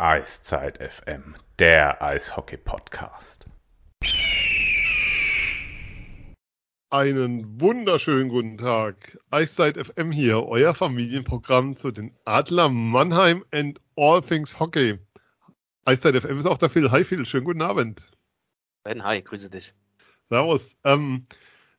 Eiszeit FM, der Eishockey-Podcast. Einen wunderschönen guten Tag. Eiszeit FM hier, euer Familienprogramm zu den Adler Mannheim and All Things Hockey. Eiszeit FM ist auch der Phil. Hi Phil, schönen guten Abend. Ben, hi, grüße dich. Servus. Ähm,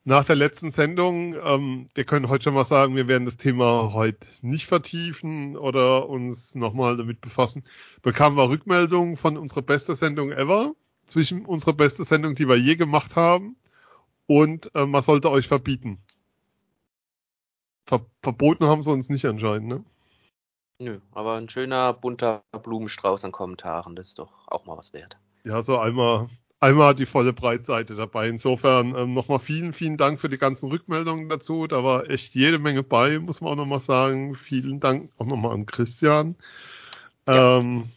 nach der letzten Sendung, ähm, wir können heute schon mal sagen, wir werden das Thema heute nicht vertiefen oder uns nochmal damit befassen. Bekamen wir Rückmeldungen von unserer beste Sendung ever, zwischen unserer beste Sendung, die wir je gemacht haben, und äh, man sollte euch verbieten. Ver verboten haben sie uns nicht anscheinend, ne? Nö, aber ein schöner bunter Blumenstrauß an Kommentaren, das ist doch auch mal was wert. Ja, so einmal einmal die volle Breitseite dabei. Insofern ähm, nochmal vielen, vielen Dank für die ganzen Rückmeldungen dazu. Da war echt jede Menge bei, muss man auch nochmal sagen. Vielen Dank auch nochmal an Christian. Ja. Ähm,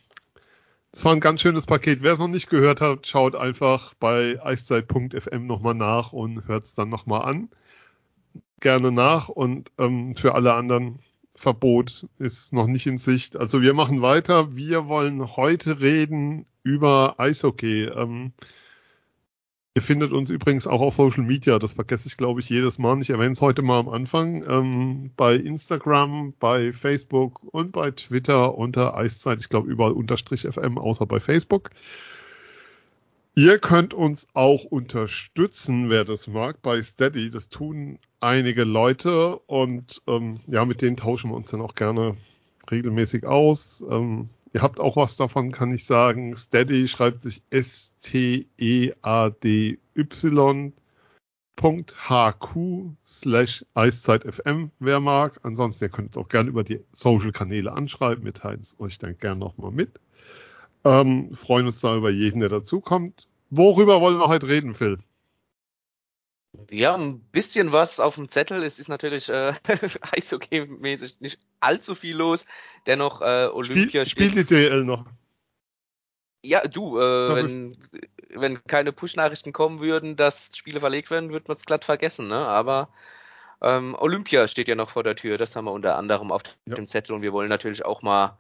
das war ein ganz schönes Paket. Wer es noch nicht gehört hat, schaut einfach bei eiszeit.fm nochmal nach und hört es dann nochmal an. Gerne nach und ähm, für alle anderen Verbot ist noch nicht in Sicht. Also wir machen weiter. Wir wollen heute reden über Eishockey. Ähm, ihr findet uns übrigens auch auf Social Media. Das vergesse ich, glaube ich, jedes Mal. Ich erwähne es heute mal am Anfang. Ähm, bei Instagram, bei Facebook und bei Twitter unter Eiszeit. Ich glaube überall unterstrich FM, außer bei Facebook. Ihr könnt uns auch unterstützen, wer das mag, bei Steady. Das tun einige Leute und ähm, ja, mit denen tauschen wir uns dann auch gerne regelmäßig aus. Ähm, ihr habt auch was davon, kann ich sagen. Steady schreibt sich S-T-E-A-D-Y. HQ slash EiszeitFM, wer mag. Ansonsten, ihr könnt es auch gerne über die Social-Kanäle anschreiben. Wir teilen es euch dann gerne nochmal mit. Ähm, freuen uns da über jeden, der dazukommt. Worüber wollen wir heute reden, Phil? Ja, ein bisschen was auf dem Zettel. Es ist natürlich äh, Eishockey-mäßig nicht allzu viel los. Dennoch äh, Olympia Spiel, spielt die DL noch. Ja, du, äh, wenn, wenn keine Push-Nachrichten kommen würden, dass Spiele verlegt werden, würde man es glatt vergessen, ne? Aber ähm, Olympia steht ja noch vor der Tür, das haben wir unter anderem auf ja. dem Zettel und wir wollen natürlich auch mal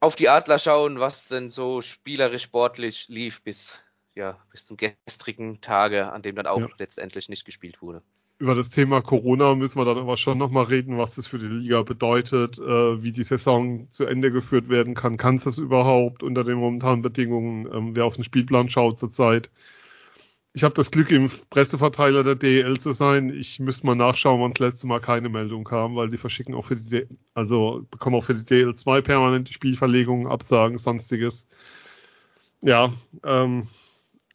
auf die Adler schauen, was denn so spielerisch sportlich lief bis, ja, bis zum gestrigen Tage, an dem dann auch ja. letztendlich nicht gespielt wurde. Über das Thema Corona müssen wir dann aber schon nochmal reden, was das für die Liga bedeutet, äh, wie die Saison zu Ende geführt werden kann. Kann es das überhaupt unter den momentanen Bedingungen? Ähm, wer auf den Spielplan schaut zurzeit, ich habe das Glück, im Presseverteiler der DEL zu sein. Ich müsste mal nachschauen, wann das letzte Mal keine Meldung kam, weil die verschicken auch für die, D also bekommen auch für die DEL 2 permanent die Spielverlegungen, Absagen, sonstiges. Ja, ähm,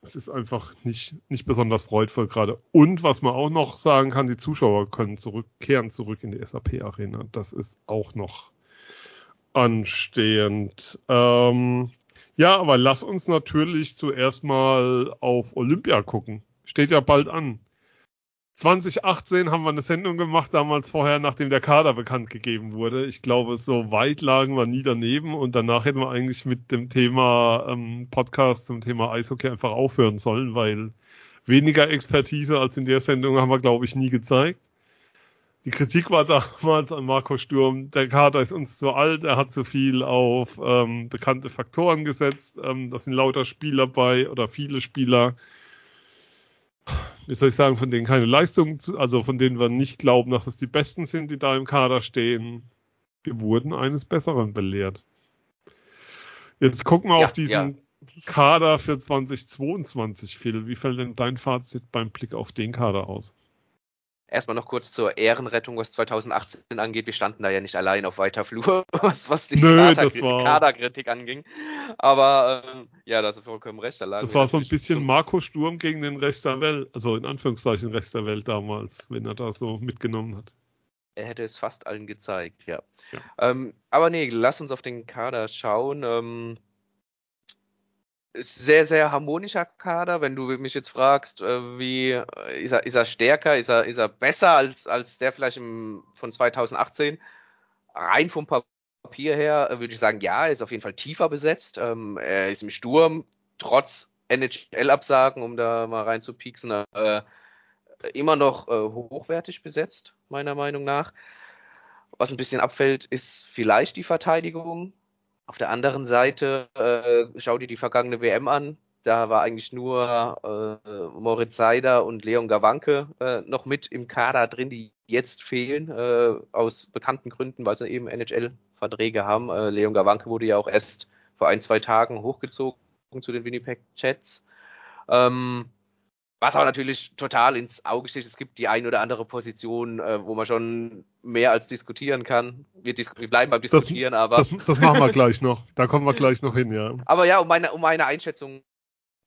es ist einfach nicht, nicht besonders freudvoll gerade. Und was man auch noch sagen kann, die Zuschauer können zurückkehren zurück in die SAP-Arena. Das ist auch noch anstehend. Ähm, ja, aber lass uns natürlich zuerst mal auf Olympia gucken. Steht ja bald an. 2018 haben wir eine Sendung gemacht, damals vorher, nachdem der Kader bekannt gegeben wurde. Ich glaube, so weit lagen wir nie daneben und danach hätten wir eigentlich mit dem Thema ähm, Podcast zum Thema Eishockey einfach aufhören sollen, weil weniger Expertise als in der Sendung haben wir, glaube ich, nie gezeigt. Die Kritik war damals an Marco Sturm, der Kader ist uns zu alt, er hat zu viel auf ähm, bekannte Faktoren gesetzt. Ähm, das sind lauter Spieler bei oder viele Spieler, wie soll ich sagen, von denen keine Leistung, also von denen wir nicht glauben, dass es die Besten sind, die da im Kader stehen. Wir wurden eines Besseren belehrt. Jetzt gucken wir ja, auf diesen ja. Kader für 2022, Phil. Wie fällt denn dein Fazit beim Blick auf den Kader aus? Erstmal noch kurz zur Ehrenrettung, was 2018 angeht. Wir standen da ja nicht allein auf weiter Flur, was, was die Nö, Kaderkritik anging. Aber ähm, ja, da hast du vollkommen recht. Da das war so ein bisschen so Marco Sturm gegen den Rest der Welt, also in Anführungszeichen Rest der Welt damals, wenn er da so mitgenommen hat. Er hätte es fast allen gezeigt, ja. ja. Ähm, aber nee, lass uns auf den Kader schauen. Ähm, sehr, sehr harmonischer Kader. Wenn du mich jetzt fragst, äh, wie äh, ist er, ist er stärker, ist er, ist er besser als, als der vielleicht im, von 2018? Rein vom Papier her äh, würde ich sagen, ja, er ist auf jeden Fall tiefer besetzt. Ähm, er ist im Sturm, trotz NHL-Absagen, um da mal rein zu pieksen, immer noch hochwertig besetzt, meiner Meinung nach. Was ein bisschen abfällt, ist vielleicht die Verteidigung Auf der anderen Seite, äh, schau dir die vergangene WM an. Da war eigentlich nur äh, Moritz Seider und Leon Gawanke äh, noch mit im Kader drin, die jetzt fehlen, äh, aus bekannten Gründen, weil sie eben NHL-Verträge haben. Äh, Leon Gawanke wurde ja auch erst vor ein, zwei Tagen hochgezogen zu den Winnipeg Jets. Ähm, was aber natürlich total ins Auge sticht, es gibt die ein oder andere Position, äh, wo man schon mehr als diskutieren kann. Wir, dis wir bleiben beim Diskutieren, das, aber. Das, das, machen wir gleich noch. Da kommen wir gleich noch hin, ja. Aber ja, um meine, um meine Einschätzung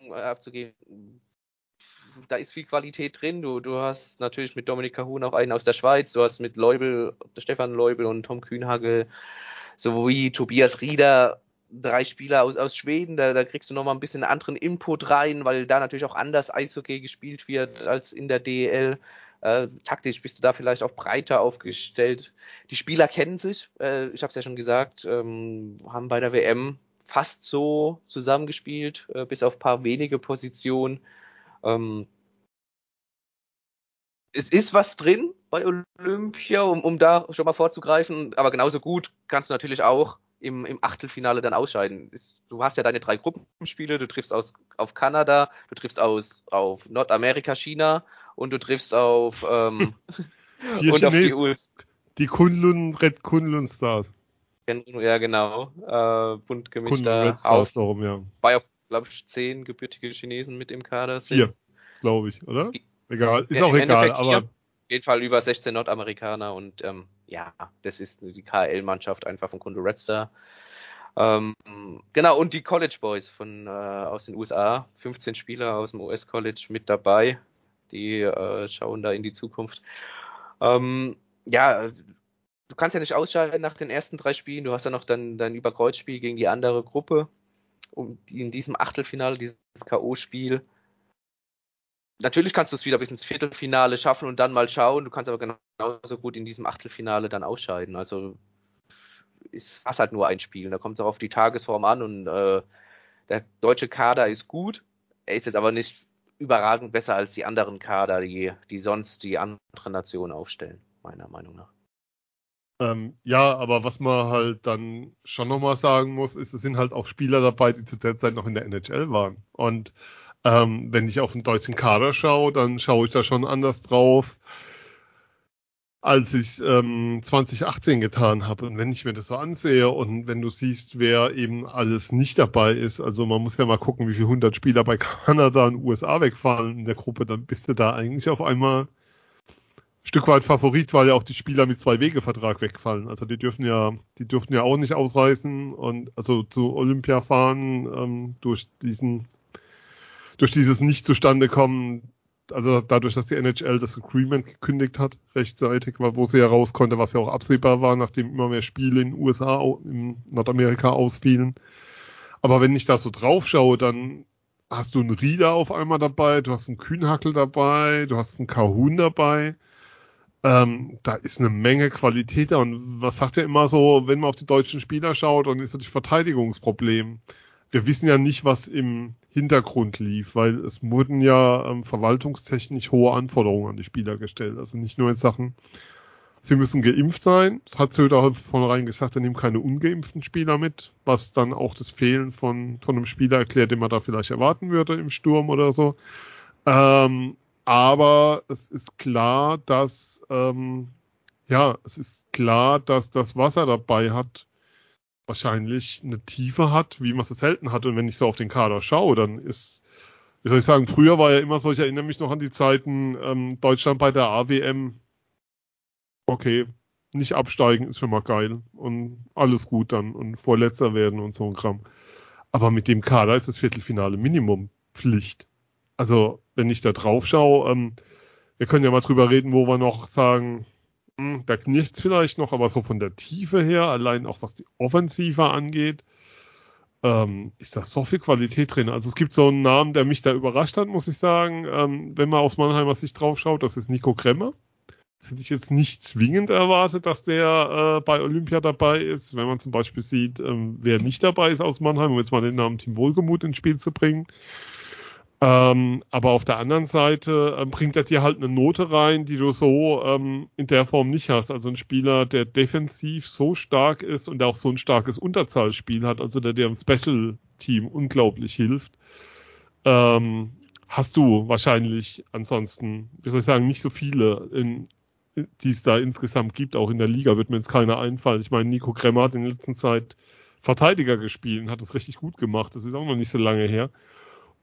äh, abzugeben, da ist viel Qualität drin. Du, du hast natürlich mit Dominik Kahun auch einen aus der Schweiz, du hast mit Leubel, Stefan Leubel und Tom Kühnhagel sowie Tobias Rieder drei Spieler aus, aus Schweden, da, da kriegst du nochmal ein bisschen anderen Input rein, weil da natürlich auch anders Eishockey gespielt wird als in der DEL. Äh, taktisch bist du da vielleicht auch breiter aufgestellt. Die Spieler kennen sich, äh, ich habe es ja schon gesagt, ähm, haben bei der WM fast so zusammengespielt, äh, bis auf paar wenige Positionen. Ähm, es ist was drin bei Olympia, um, um da schon mal vorzugreifen, aber genauso gut kannst du natürlich auch im, im Achtelfinale dann ausscheiden. Du hast ja deine drei Gruppenspiele, du triffst aus, auf Kanada, du triffst aus, auf Nordamerika, China und du triffst auf, ähm, und auf die US. Die Kunlun, Red Kunlun Stars. Ja, genau. Äh, bunt gemischter Stars, warum, ja. Bei auch, glaube ich, zehn gebürtige Chinesen mit im Kader sind. Vier, glaube ich, oder? Egal, ist ja, auch egal, aber. Auf jeden Fall über 16 Nordamerikaner und ähm, ja, das ist die KL-Mannschaft einfach von Kunde Red Star. Ähm, genau, und die College Boys von, äh, aus den USA, 15 Spieler aus dem US College mit dabei, die äh, schauen da in die Zukunft. Ähm, ja, du kannst ja nicht ausscheiden nach den ersten drei Spielen, du hast ja noch dann dein Überkreuzspiel gegen die andere Gruppe. Und in diesem Achtelfinale, dieses K.O.-Spiel, natürlich kannst du es wieder bis ins Viertelfinale schaffen und dann mal schauen. Du kannst aber genauso gut in diesem Achtelfinale dann ausscheiden. Also ist fast halt nur ein Spiel. Da kommt es auch auf die Tagesform an und äh, der deutsche Kader ist gut. Er ist jetzt aber nicht überragend besser als die anderen Kader, die, die sonst die anderen Nationen aufstellen, meiner Meinung nach. Ähm, ja, aber was man halt dann schon nochmal sagen muss, ist, es sind halt auch Spieler dabei, die zu der Zeit noch in der NHL waren. Und ähm, wenn ich auf den deutschen Kader schaue, dann schaue ich da schon anders drauf, als ich ähm, 2018 getan habe. Und wenn ich mir das so ansehe und wenn du siehst, wer eben alles nicht dabei ist, also man muss ja mal gucken, wie viele hundert Spieler bei Kanada und USA wegfallen in der Gruppe, dann bist du da eigentlich auf einmal ein Stück weit Favorit, weil ja auch die Spieler mit zwei Wege-Vertrag wegfallen. Also die dürfen ja, die dürften ja auch nicht ausreißen und also zu Olympia fahren ähm, durch diesen durch dieses nicht zustande kommen, also dadurch, dass die NHL das Agreement gekündigt hat, rechtzeitig, wo sie ja raus konnte, was ja auch absehbar war, nachdem immer mehr Spiele in den USA, in Nordamerika ausfielen. Aber wenn ich da so drauf schaue, dann hast du einen Rieder auf einmal dabei, du hast einen Kühnhackel dabei, du hast einen Kahun dabei. Ähm, da ist eine Menge Qualität da. Und was sagt er immer so, wenn man auf die deutschen Spieler schaut, dann ist das Verteidigungsproblem. Wir wissen ja nicht, was im Hintergrund lief, weil es wurden ja ähm, verwaltungstechnisch hohe Anforderungen an die Spieler gestellt. Also nicht nur in Sachen, sie müssen geimpft sein. Das hat Söder vornherein gesagt, er nimmt keine ungeimpften Spieler mit, was dann auch das Fehlen von, von einem Spieler erklärt, den man da vielleicht erwarten würde im Sturm oder so. Ähm, aber es ist klar, dass ähm, ja, es ist klar, dass das Wasser dabei hat, wahrscheinlich eine Tiefe hat, wie man es selten hat. Und wenn ich so auf den Kader schaue, dann ist, wie soll ich sagen, früher war ja immer so, ich erinnere mich noch an die Zeiten, ähm, Deutschland bei der AWM, okay, nicht absteigen ist schon mal geil und alles gut dann und Vorletzter werden und so ein Kram. Aber mit dem Kader ist das Viertelfinale Minimum Pflicht. Also, wenn ich da drauf schaue, ähm, wir können ja mal drüber reden, wo wir noch sagen, da knirscht vielleicht noch, aber so von der Tiefe her, allein auch was die Offensive angeht, ähm, ist da so viel Qualität drin. Also es gibt so einen Namen, der mich da überrascht hat, muss ich sagen, ähm, wenn man aus Mannheimer Sicht drauf schaut, das ist Nico Kremmer. Das hätte ich jetzt nicht zwingend erwartet, dass der äh, bei Olympia dabei ist. Wenn man zum Beispiel sieht, ähm, wer nicht dabei ist aus Mannheim, um jetzt mal den Namen Team Wohlgemut ins Spiel zu bringen. Ähm, aber auf der anderen Seite ähm, bringt er dir halt eine Note rein, die du so ähm, in der Form nicht hast. Also ein Spieler, der defensiv so stark ist und der auch so ein starkes Unterzahlspiel hat, also der dir im Special-Team unglaublich hilft, ähm, hast du wahrscheinlich ansonsten, wie soll ich sagen, nicht so viele, in, die es da insgesamt gibt. Auch in der Liga wird mir jetzt keiner einfallen. Ich meine, Nico Kremmer hat in der letzten Zeit Verteidiger gespielt und hat das richtig gut gemacht. Das ist auch noch nicht so lange her.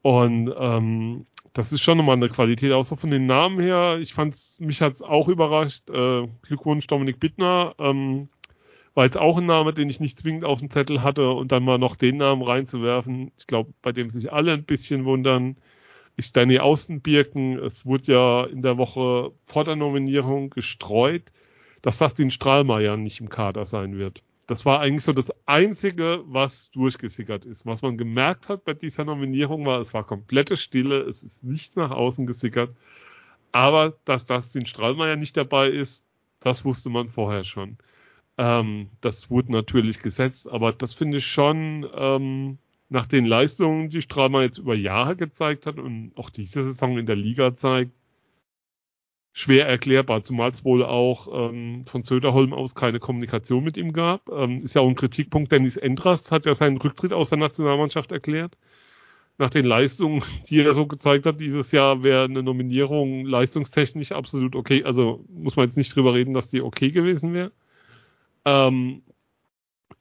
Und ähm, das ist schon nochmal eine Qualität, auch so von den Namen her. Ich fand's, mich hat's auch überrascht. Äh, Glückwunsch Dominik Bittner. Ähm, war jetzt auch ein Name, den ich nicht zwingend auf dem Zettel hatte und dann mal noch den Namen reinzuwerfen. Ich glaube, bei dem sich alle ein bisschen wundern, ist Danny Außenbirken. Es wurde ja in der Woche vor der Nominierung gestreut, dass das den Strahlmeier nicht im Kader sein wird. Das war eigentlich so das Einzige, was durchgesickert ist. Was man gemerkt hat bei dieser Nominierung war, es war komplette Stille, es ist nichts nach außen gesickert. Aber dass das den Strahlmeier nicht dabei ist, das wusste man vorher schon. Ähm, das wurde natürlich gesetzt, aber das finde ich schon ähm, nach den Leistungen, die Strahlmeier jetzt über Jahre gezeigt hat und auch diese Saison in der Liga zeigt, schwer erklärbar, zumal es wohl auch ähm, von Söderholm aus keine Kommunikation mit ihm gab. Ähm, ist ja auch ein Kritikpunkt. Dennis Endrast hat ja seinen Rücktritt aus der Nationalmannschaft erklärt. Nach den Leistungen, die er so gezeigt hat dieses Jahr, wäre eine Nominierung leistungstechnisch absolut okay. Also muss man jetzt nicht drüber reden, dass die okay gewesen wäre. Ähm,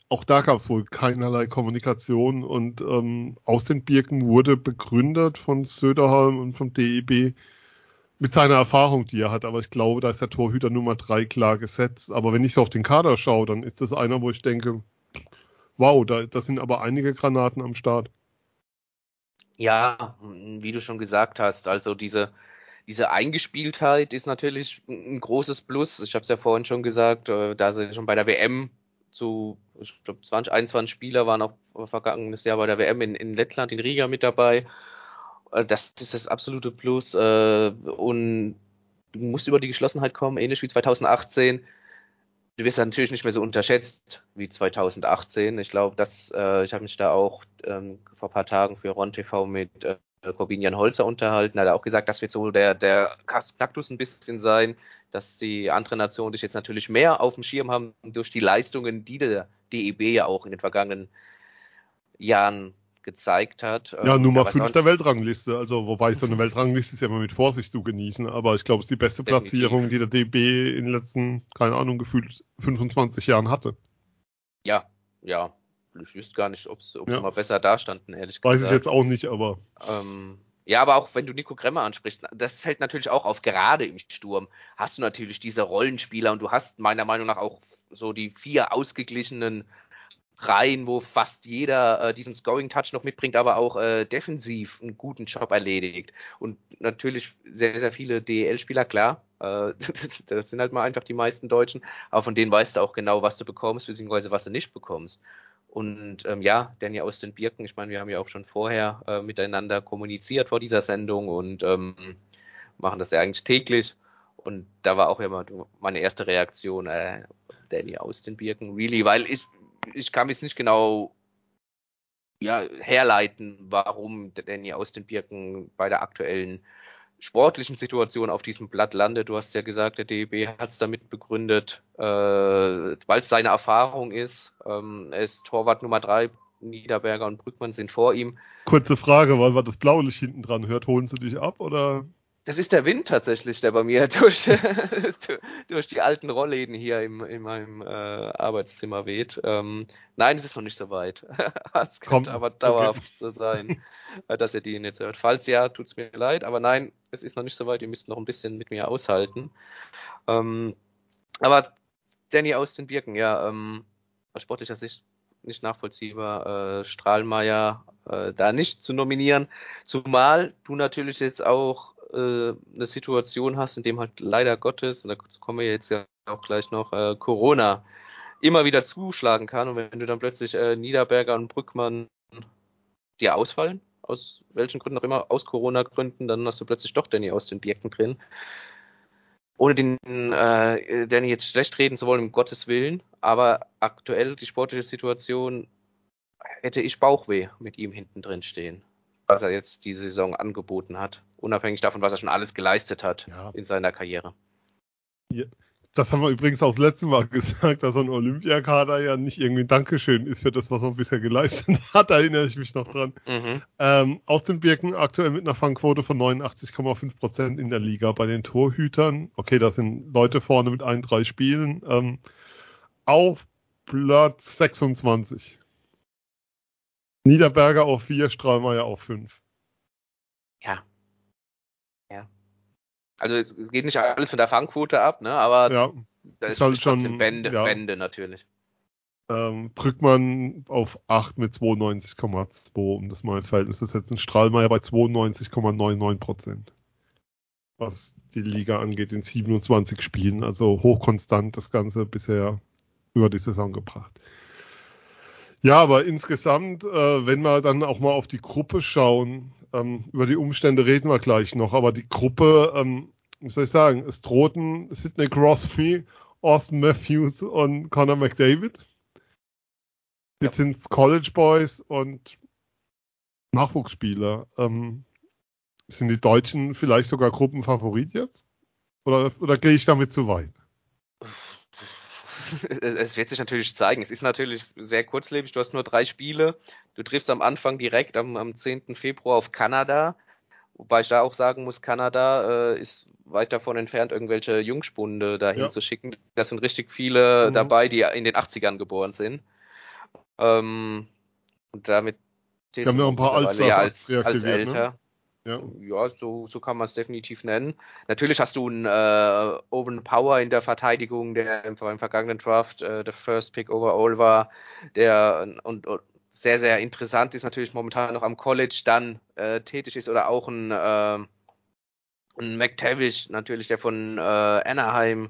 auch da gab es wohl keinerlei Kommunikation und ähm, aus den Birken wurde begründet von Söderholm und vom DEB, mit seiner Erfahrung, die er hat, aber ich glaube, da ist der Torhüter Nummer drei klar gesetzt. Aber wenn ich so auf den Kader schaue, dann ist das einer, wo ich denke, wow, da, da sind aber einige Granaten am Start. Ja, wie du schon gesagt hast, also diese, diese Eingespieltheit ist natürlich ein großes Plus. Ich habe es ja vorhin schon gesagt, äh, da sie schon bei der WM zu, ich glaube, 20, 21 Spieler waren auch vergangenes Jahr bei der WM in, in Lettland, in Riga mit dabei. Äh, das ist das absolute Plus. Äh, und du musst über die Geschlossenheit kommen, ähnlich wie 2018. Du wirst natürlich nicht mehr so unterschätzt wie 2018. Ich glaube, dass äh, ich habe mich da auch ähm, vor ein paar Tagen für Ron TV mit äh, Corbinian Holzer unterhalten. Er hat auch gesagt, das wird so der, der Kaktus ein bisschen sein, dass die anderen Nationen dich jetzt natürlich mehr auf dem Schirm haben durch die Leistungen, die der DEB ja auch in den vergangenen Jahren gezeigt hat. Ja, ähm, Nummer 5 der Weltrangliste. Also, wobei so eine Weltrangliste ist ja immer mit Vorsicht zu genießen, aber ich glaube, es ist die beste Definitiv. Platzierung, die der DB in den letzten, keine Ahnung, gefühlt 25 Jahren hatte. Ja, ja. Ich wüsste gar nicht, ob sie ja. mal besser dastanden, ehrlich gesagt. Weiß ich jetzt auch nicht, aber. Ähm, ja, aber auch wenn du Nico Kremmer ansprichst, das fällt natürlich auch auf, gerade im Sturm hast du natürlich diese Rollenspieler und du hast meiner Meinung nach auch so die vier ausgeglichenen rein, wo fast jeder äh, diesen Scoring-Touch noch mitbringt, aber auch äh, defensiv einen guten Job erledigt. Und natürlich sehr, sehr viele DEL-Spieler, klar. Äh, das, sind halt mal einfach die meisten Deutschen, aber von denen weißt du auch genau, was du bekommst, beziehungsweise was du nicht bekommst. Und ähm, ja, Danny aus den Birken, ich meine, wir haben ja auch schon vorher äh, miteinander kommuniziert vor dieser Sendung und ähm, machen das ja eigentlich täglich. Und da war auch immer meine erste Reaktion, äh, Danny aus den Birken, really, weil ich, ich kann es nicht genau ja, herleiten, warum Danny aus den Birken bei der aktuellen sportlichen Situation auf diesem Blatt landet. Du hast ja gesagt, der DEB hat es damit begründet, äh, weil es seine Erfahrung ist. Ähm, er ist Torwart Nummer drei, Niederberger und Brückmann sind vor ihm. Kurze Frage, weil man das Blaulicht hinten dran hört, holen sie dich ab oder? Das ist der Wind tatsächlich, der bei mir durch, durch die alten Rollläden hier im, in meinem äh, Arbeitszimmer weht. Ähm, nein, es ist noch nicht so weit. es könnte aber dauerhaft okay. so sein, äh, dass ihr die jetzt hört. Falls ja, tut's mir leid, aber nein, es ist noch nicht so weit. Ihr müsst noch ein bisschen mit mir aushalten. Ähm, aber Danny aus den Birken, ja, ähm, aus sportlicher Sicht nicht nachvollziehbar, äh, Strahlmeier äh, da nicht zu nominieren. Zumal du natürlich jetzt auch äh, eine Situation hast, in dem halt leider Gottes, und dazu kommen wir jetzt ja auch gleich noch, äh, Corona immer wieder zuschlagen kann und wenn du dann plötzlich äh, Niederberger und Brückmann dir ausfallen, aus welchen Gründen auch immer, aus Corona-Gründen, dann hast du plötzlich doch Danny aus den Birken drin. Ohne den äh, Danny jetzt schlecht reden zu wollen, um Gottes Willen, aber aktuell die sportliche Situation hätte ich Bauchweh mit ihm hinten drin stehen. Was er jetzt die Saison angeboten hat. Unabhängig davon, was er schon alles geleistet hat ja. in seiner Karriere. Ja. Das haben wir übrigens auch das letzte Mal gesagt, dass so ein Olympiakader ja nicht irgendwie ein Dankeschön ist für das, was man bisher geleistet hat. Da erinnere ich mich noch dran. Mhm. Ähm, aus den Birken aktuell mit einer Fangquote von 89,5 Prozent in der Liga. Bei den Torhütern, okay, da sind Leute vorne mit ein, drei Spielen, ähm, auf Platz 26. Niederberger auf 4, Strahlmeier auf 5. Ja. Ja. Also es geht nicht alles von der Fangquote ab, ne? Aber ja, da ist, ist halt schon Wände, ja. Wände natürlich. Ähm, Brückmann auf 8 mit 92,2, um das mal als Verhältnis zu setzen. Strahlmeier bei 92,99 Prozent. Was die Liga angeht, in 27 Spielen. Also hochkonstant das Ganze bisher über die Saison gebracht. Ja, aber insgesamt, äh, wenn wir dann auch mal auf die Gruppe schauen, ähm, über die Umstände reden wir gleich noch, aber die Gruppe, ähm, wie soll ich sagen, es drohten Sidney Crosby, Austin Matthews und Conor McDavid. Jetzt ja. sind es College Boys und Nachwuchsspieler. Ähm, sind die Deutschen vielleicht sogar Gruppenfavorit jetzt? Oder, oder gehe ich damit zu weit? es wird sich natürlich zeigen. Es ist natürlich sehr kurzlebig. Du hast nur drei Spiele. Du triffst am Anfang direkt am, am 10. Februar auf Kanada. Wobei ich da auch sagen muss, Kanada äh, ist weit davon entfernt, irgendwelche Jungspunde dahin ja. zu schicken. Das sind richtig viele mhm. dabei, die in den 80ern geboren sind. Ähm, und damit Sie haben noch ein paar als, ja, als, als ne? älter. Ne? Ja, ja so, so kann man es definitiv nennen. Natürlich hast du einen äh, Owen Power in der Verteidigung, der im, im vergangenen Draft äh, der First Pick overall war, der und, und, sehr, sehr interessant ist, natürlich momentan noch am College dann äh, tätig ist oder auch ein, äh, ein McTavish, natürlich, der von äh, Anaheim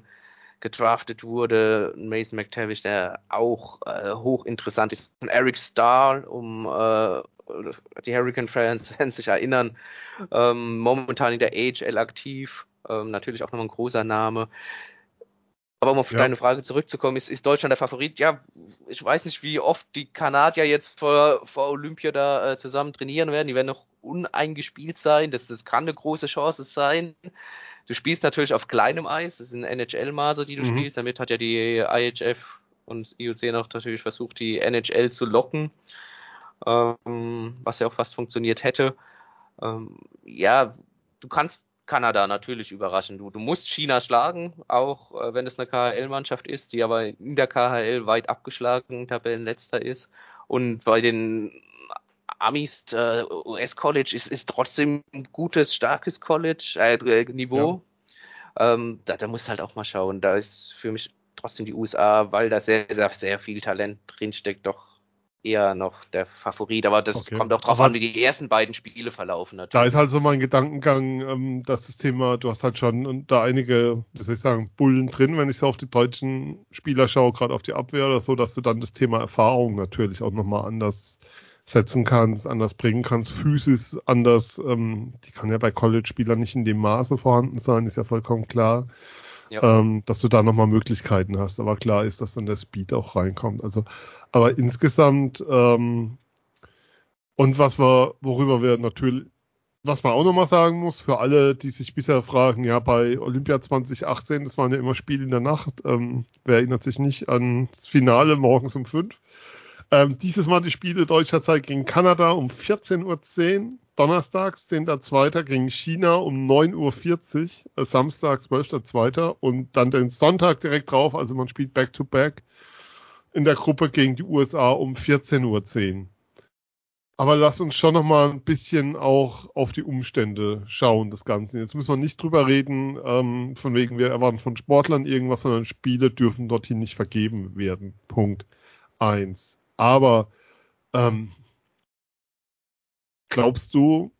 gedraftet wurde, Mason McTavish, der auch äh, hochinteressant ist, ein Eric Starr, um äh, die Hurricane-Fans sich erinnern, ähm, momentan in der AHL aktiv, ähm, natürlich auch nochmal ein großer Name. Aber um auf ja. deine Frage zurückzukommen, ist, ist Deutschland der Favorit? Ja, ich weiß nicht, wie oft die Kanadier jetzt vor, vor Olympia da äh, zusammen trainieren werden. Die werden noch uneingespielt sein. Das, das kann eine große Chance sein. Du spielst natürlich auf kleinem Eis. Das sind NHL-Maße, die du mhm. spielst. Damit hat ja die IHF und IOC noch natürlich versucht, die NHL zu locken ähm, was ja auch fast funktioniert hätte. Ähm, ja, du kannst Kanada natürlich überraschen. Du, du musst China schlagen, auch äh, wenn es eine KHL-Mannschaft ist, die aber in der KHL weit abgeschlagen Tabellenletzter ist. Und bei den Amis äh, US College ist, ist trotzdem ein gutes, starkes College, äh, Niveau. Ja. Ähm, da, da musst du halt auch mal schauen. Da ist für mich trotzdem die USA, weil da sehr, sehr, sehr viel Talent drinsteckt, doch eher noch der Favorit, aber das okay. kommt auch drauf aber an, wie die ersten beiden Spiele verlaufen. Natürlich. Da ist halt so mein Gedankengang, ähm, dass das Thema, du hast halt schon da einige, wie soll ich sagen, Bullen drin, wenn ich so auf die deutschen Spieler schaue, gerade auf die Abwehr oder so, dass du dann das Thema Erfahrung natürlich auch nochmal anders setzen kannst, anders bringen kannst, Physis anders, ähm, die kann ja bei College-Spielern nicht in dem Maße vorhanden sein, ist ja vollkommen klar ähm, dass du da nochmal Möglichkeiten hast. Aber klar ist, dass dann der Speed auch reinkommt. Also, aber insgesamt, ähm, und was wir, worüber wir natürlich, was man auch nochmal sagen muss, für alle, die sich bisher fragen, ja, bei Olympia 2018, das waren ja immer Spiele in der Nacht, ähm, wer erinnert sich nicht an das Finale morgens um fünf? Ähm, dieses Mal die Spiele deutscher Zeit gegen Kanada um 14.10 Uhr, donnerstags 10.2. gegen China um 9.40 Uhr, äh, Samstag 12.2. und dann den Sonntag direkt drauf, also man spielt Back-to-Back in der Gruppe gegen die USA um 14.10 Uhr. Aber lass uns schon nochmal ein bisschen auch auf die Umstände schauen des Ganzen. Jetzt müssen wir nicht drüber reden, ähm, von wegen wir erwarten von Sportlern irgendwas, sondern Spiele dürfen dorthin nicht vergeben werden. Punkt eins. Aber ähm, Glaubst du,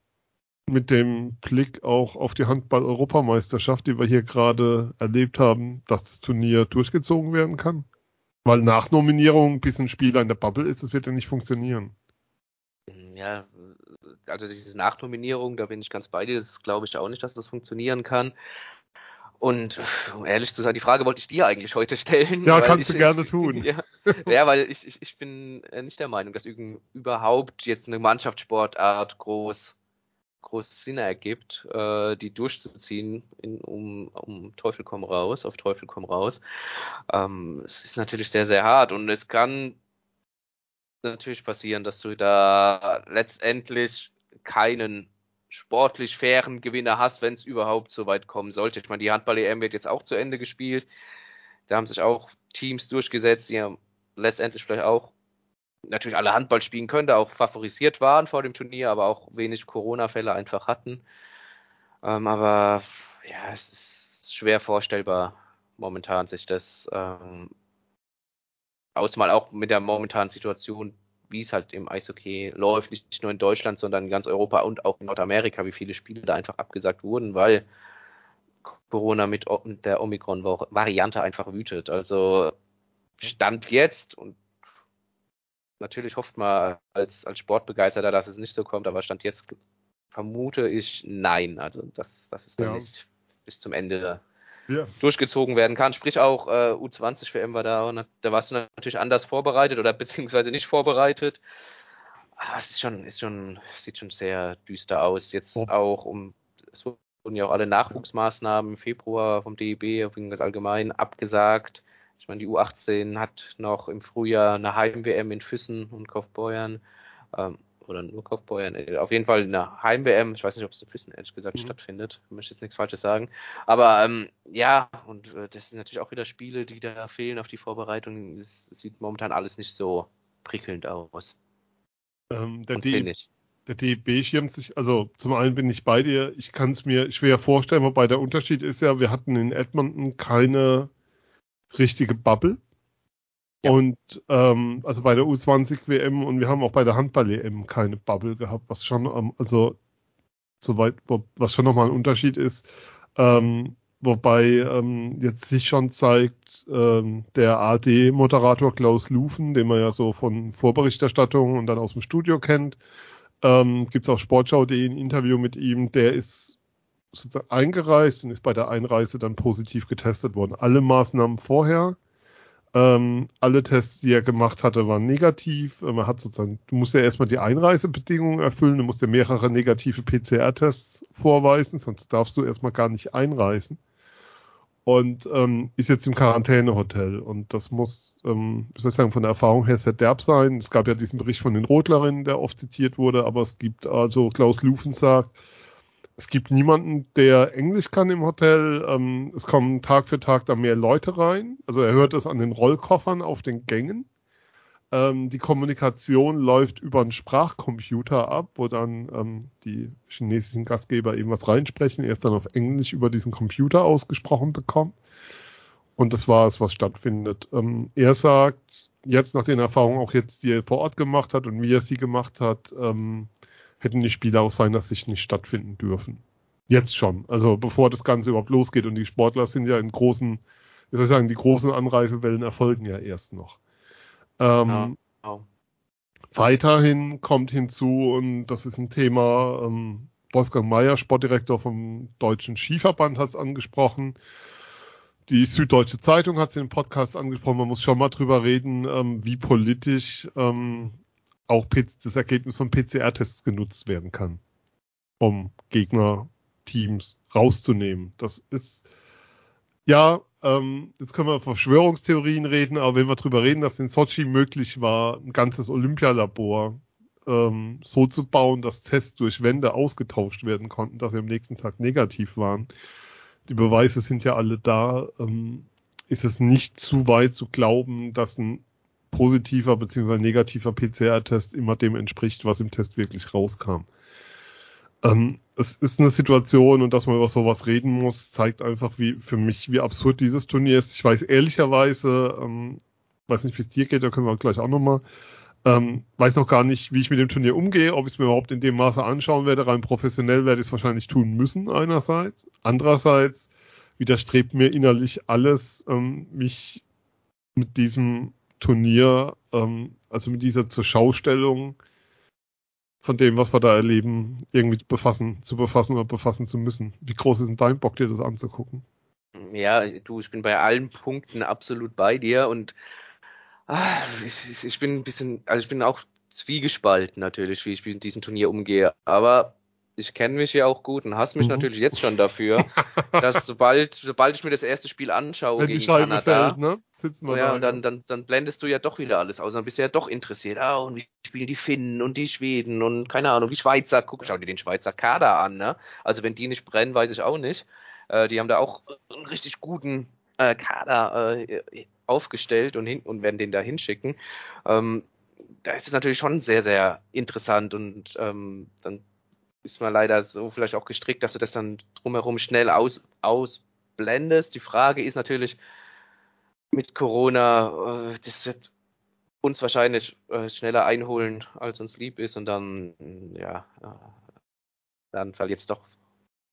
mit dem Blick auch auf die Handball-Europameisterschaft, die wir hier gerade erlebt haben, dass das Turnier durchgezogen werden kann? Weil nach Nominierung bis ein Spieler in der Bubble ist, das wird ja nicht funktionieren. Ja, also diese Nachnominierung, da bin ich ganz bei dir, das glaube ich auch nicht, dass das funktionieren kann. Und um ehrlich zu sein, die Frage wollte ich dir eigentlich heute stellen. Ja, kannst ich, du gerne tun. Ja, ja weil ich, ich, ich bin äh, nicht der Meinung, dass überhaupt jetzt eine Mannschaftssportart groß, groß Sinn ergibt, äh, die durchzuziehen, in, um, um Teufel komm raus, auf Teufel komm raus. Ähm, es ist natürlich sehr, sehr hart und es kann natürlich passieren, dass du da letztendlich keinen sportlich fairen Gewinner hast, wenn es überhaupt so weit kommen sollte. Ich meine, die Handball-EM wird jetzt auch zu Ende gespielt. Da haben sich auch Teams durchgesetzt, die haben letztendlich vielleicht auch natürlich alle Handball spielen können, da auch favorisiert waren vor dem Turnier, aber auch wenig Corona-Fälle einfach hatten. Ähm, aber ja, es ist schwer vorstellbar momentan, sich das ähm, aus mal auch mit der momentanen Situation wie es halt im Eishockey läuft, nicht nur in Deutschland, sondern in ganz Europa und auch in Nordamerika, wie viele Spiele da einfach abgesagt wurden, weil Corona mit der Omikron-Variante einfach wütet. Also Stand jetzt und natürlich hofft man als, als Sportbegeisterter, dass es nicht so kommt, aber Stand jetzt vermute ich nein. Also das, das ist ja. nicht bis zum Ende ja. durchgezogen werden kann. Sprich auch äh, U20 WM war da und da warst du natürlich anders vorbereitet oder beziehungsweise nicht vorbereitet. Aber es ist schon, ist schon, sieht schon sehr düster aus. Jetzt oh. auch um, es wurden ja auch alle Nachwuchsmaßnahmen im Februar vom DEB, wegen das allgemein, abgesagt. Ich meine, die U18 hat noch im Frühjahr eine Heim-WM in Füssen und Kaufbeuern. Ähm, oder nur Kaufbeuern. Äh, auf jeden Fall eine Heim-WM. Ich weiß nicht, ob es in Füssen ehrlich gesagt mhm. stattfindet. Ich möchte jetzt nichts Falsches sagen. Aber ähm, ja, und äh, das sind natürlich auch wieder Spiele, die da fehlen auf die Vorbereitung. Es sieht momentan alles nicht so prickelnd aus. Ähm, der, D der DEB schirmt sich, also zum einen bin ich bei dir, ich kann es mir schwer vorstellen, wobei der Unterschied ist ja, wir hatten in Edmonton keine richtige Bubble. Und ähm, also bei der U20 WM und wir haben auch bei der Handball EM keine Bubble gehabt, was schon ähm, also soweit was schon nochmal ein Unterschied ist. Ähm, wobei ähm, jetzt sich schon zeigt, ähm, der AD-Moderator Klaus Lufen, den man ja so von Vorberichterstattung und dann aus dem Studio kennt, ähm, gibt es auf Sportschau.de ein Interview mit ihm, der ist sozusagen eingereist und ist bei der Einreise dann positiv getestet worden. Alle Maßnahmen vorher ähm, alle Tests, die er gemacht hatte, waren negativ. Man ähm, hat sozusagen, du musst ja erstmal die Einreisebedingungen erfüllen, du musst ja mehrere negative PCR-Tests vorweisen, sonst darfst du erstmal gar nicht einreisen. Und ähm, ist jetzt im Quarantänehotel. Und das muss, ähm, wie soll ich sagen, von der Erfahrung her sehr derb sein. Es gab ja diesen Bericht von den Rotlerinnen, der oft zitiert wurde, aber es gibt also, Klaus Lufen sagt, es gibt niemanden, der Englisch kann im Hotel. Ähm, es kommen Tag für Tag da mehr Leute rein. Also er hört es an den Rollkoffern auf den Gängen. Ähm, die Kommunikation läuft über einen Sprachcomputer ab, wo dann ähm, die chinesischen Gastgeber eben was reinsprechen, erst dann auf Englisch über diesen Computer ausgesprochen bekommen. Und das war es, was stattfindet. Ähm, er sagt, jetzt nach den Erfahrungen auch jetzt, die er vor Ort gemacht hat und wie er sie gemacht hat, ähm, hätten die Spiele aus seiner Sicht nicht stattfinden dürfen. Jetzt schon. Also bevor das Ganze überhaupt losgeht und die Sportler sind ja in großen, wie soll ich sagen, die großen Anreisewellen erfolgen ja erst noch. Ähm, ja. Oh. Weiterhin kommt hinzu, und das ist ein Thema, ähm, Wolfgang Mayer, Sportdirektor vom Deutschen Skiverband, hat es angesprochen. Die Süddeutsche Zeitung hat es in dem Podcast angesprochen. Man muss schon mal drüber reden, ähm, wie politisch ähm, auch das Ergebnis von PCR-Tests genutzt werden kann, um Gegnerteams rauszunehmen. Das ist ja, ähm, jetzt können wir Verschwörungstheorien reden, aber wenn wir darüber reden, dass in Sochi möglich war, ein ganzes Olympialabor ähm, so zu bauen, dass Tests durch Wände ausgetauscht werden konnten, dass sie am nächsten Tag negativ waren. Die Beweise sind ja alle da. Ähm, ist es nicht zu weit zu glauben, dass ein positiver bzw. negativer PCR-Test immer dem entspricht, was im Test wirklich rauskam. Ähm, es ist eine Situation und dass man über sowas reden muss, zeigt einfach wie für mich, wie absurd dieses Turnier ist. Ich weiß ehrlicherweise, ähm, weiß nicht, wie es dir geht, da können wir gleich auch nochmal, ähm, weiß noch gar nicht, wie ich mit dem Turnier umgehe, ob ich es mir überhaupt in dem Maße anschauen werde. Rein professionell werde ich es wahrscheinlich tun müssen, einerseits. Andererseits widerstrebt mir innerlich alles, ähm, mich mit diesem Turnier, ähm, also mit dieser Zurschaustellung von dem, was wir da erleben, irgendwie befassen, zu befassen oder befassen zu müssen. Wie groß ist denn dein Bock, dir das anzugucken? Ja, du, ich bin bei allen Punkten absolut bei dir und ah, ich, ich bin ein bisschen, also ich bin auch zwiegespalten natürlich, wie ich mit diesem Turnier umgehe. Aber ich kenne mich ja auch gut und hasse mich mhm. natürlich jetzt schon dafür, dass sobald, sobald ich mir das erste Spiel anschaue Wenn gegen Kanada, fällt, ne? Sitzen wir ja, da. Und dann, dann, dann blendest du ja doch wieder alles aus. Dann bist du ja doch interessiert. Ah, und wie spielen die Finnen und die Schweden und keine Ahnung, die Schweizer. Guck, schau dir den Schweizer Kader an, ne? Also wenn die nicht brennen, weiß ich auch nicht. Äh, die haben da auch einen richtig guten äh, Kader äh, aufgestellt und, hin, und werden den da hinschicken. Ähm, da ist es natürlich schon sehr, sehr interessant und ähm, dann ist man leider so vielleicht auch gestrickt, dass du das dann drumherum schnell aus, ausblendest. Die Frage ist natürlich mit Corona, äh, das wird uns wahrscheinlich äh, schneller einholen, als uns lieb ist. Und dann, ja, äh, dann verliert es doch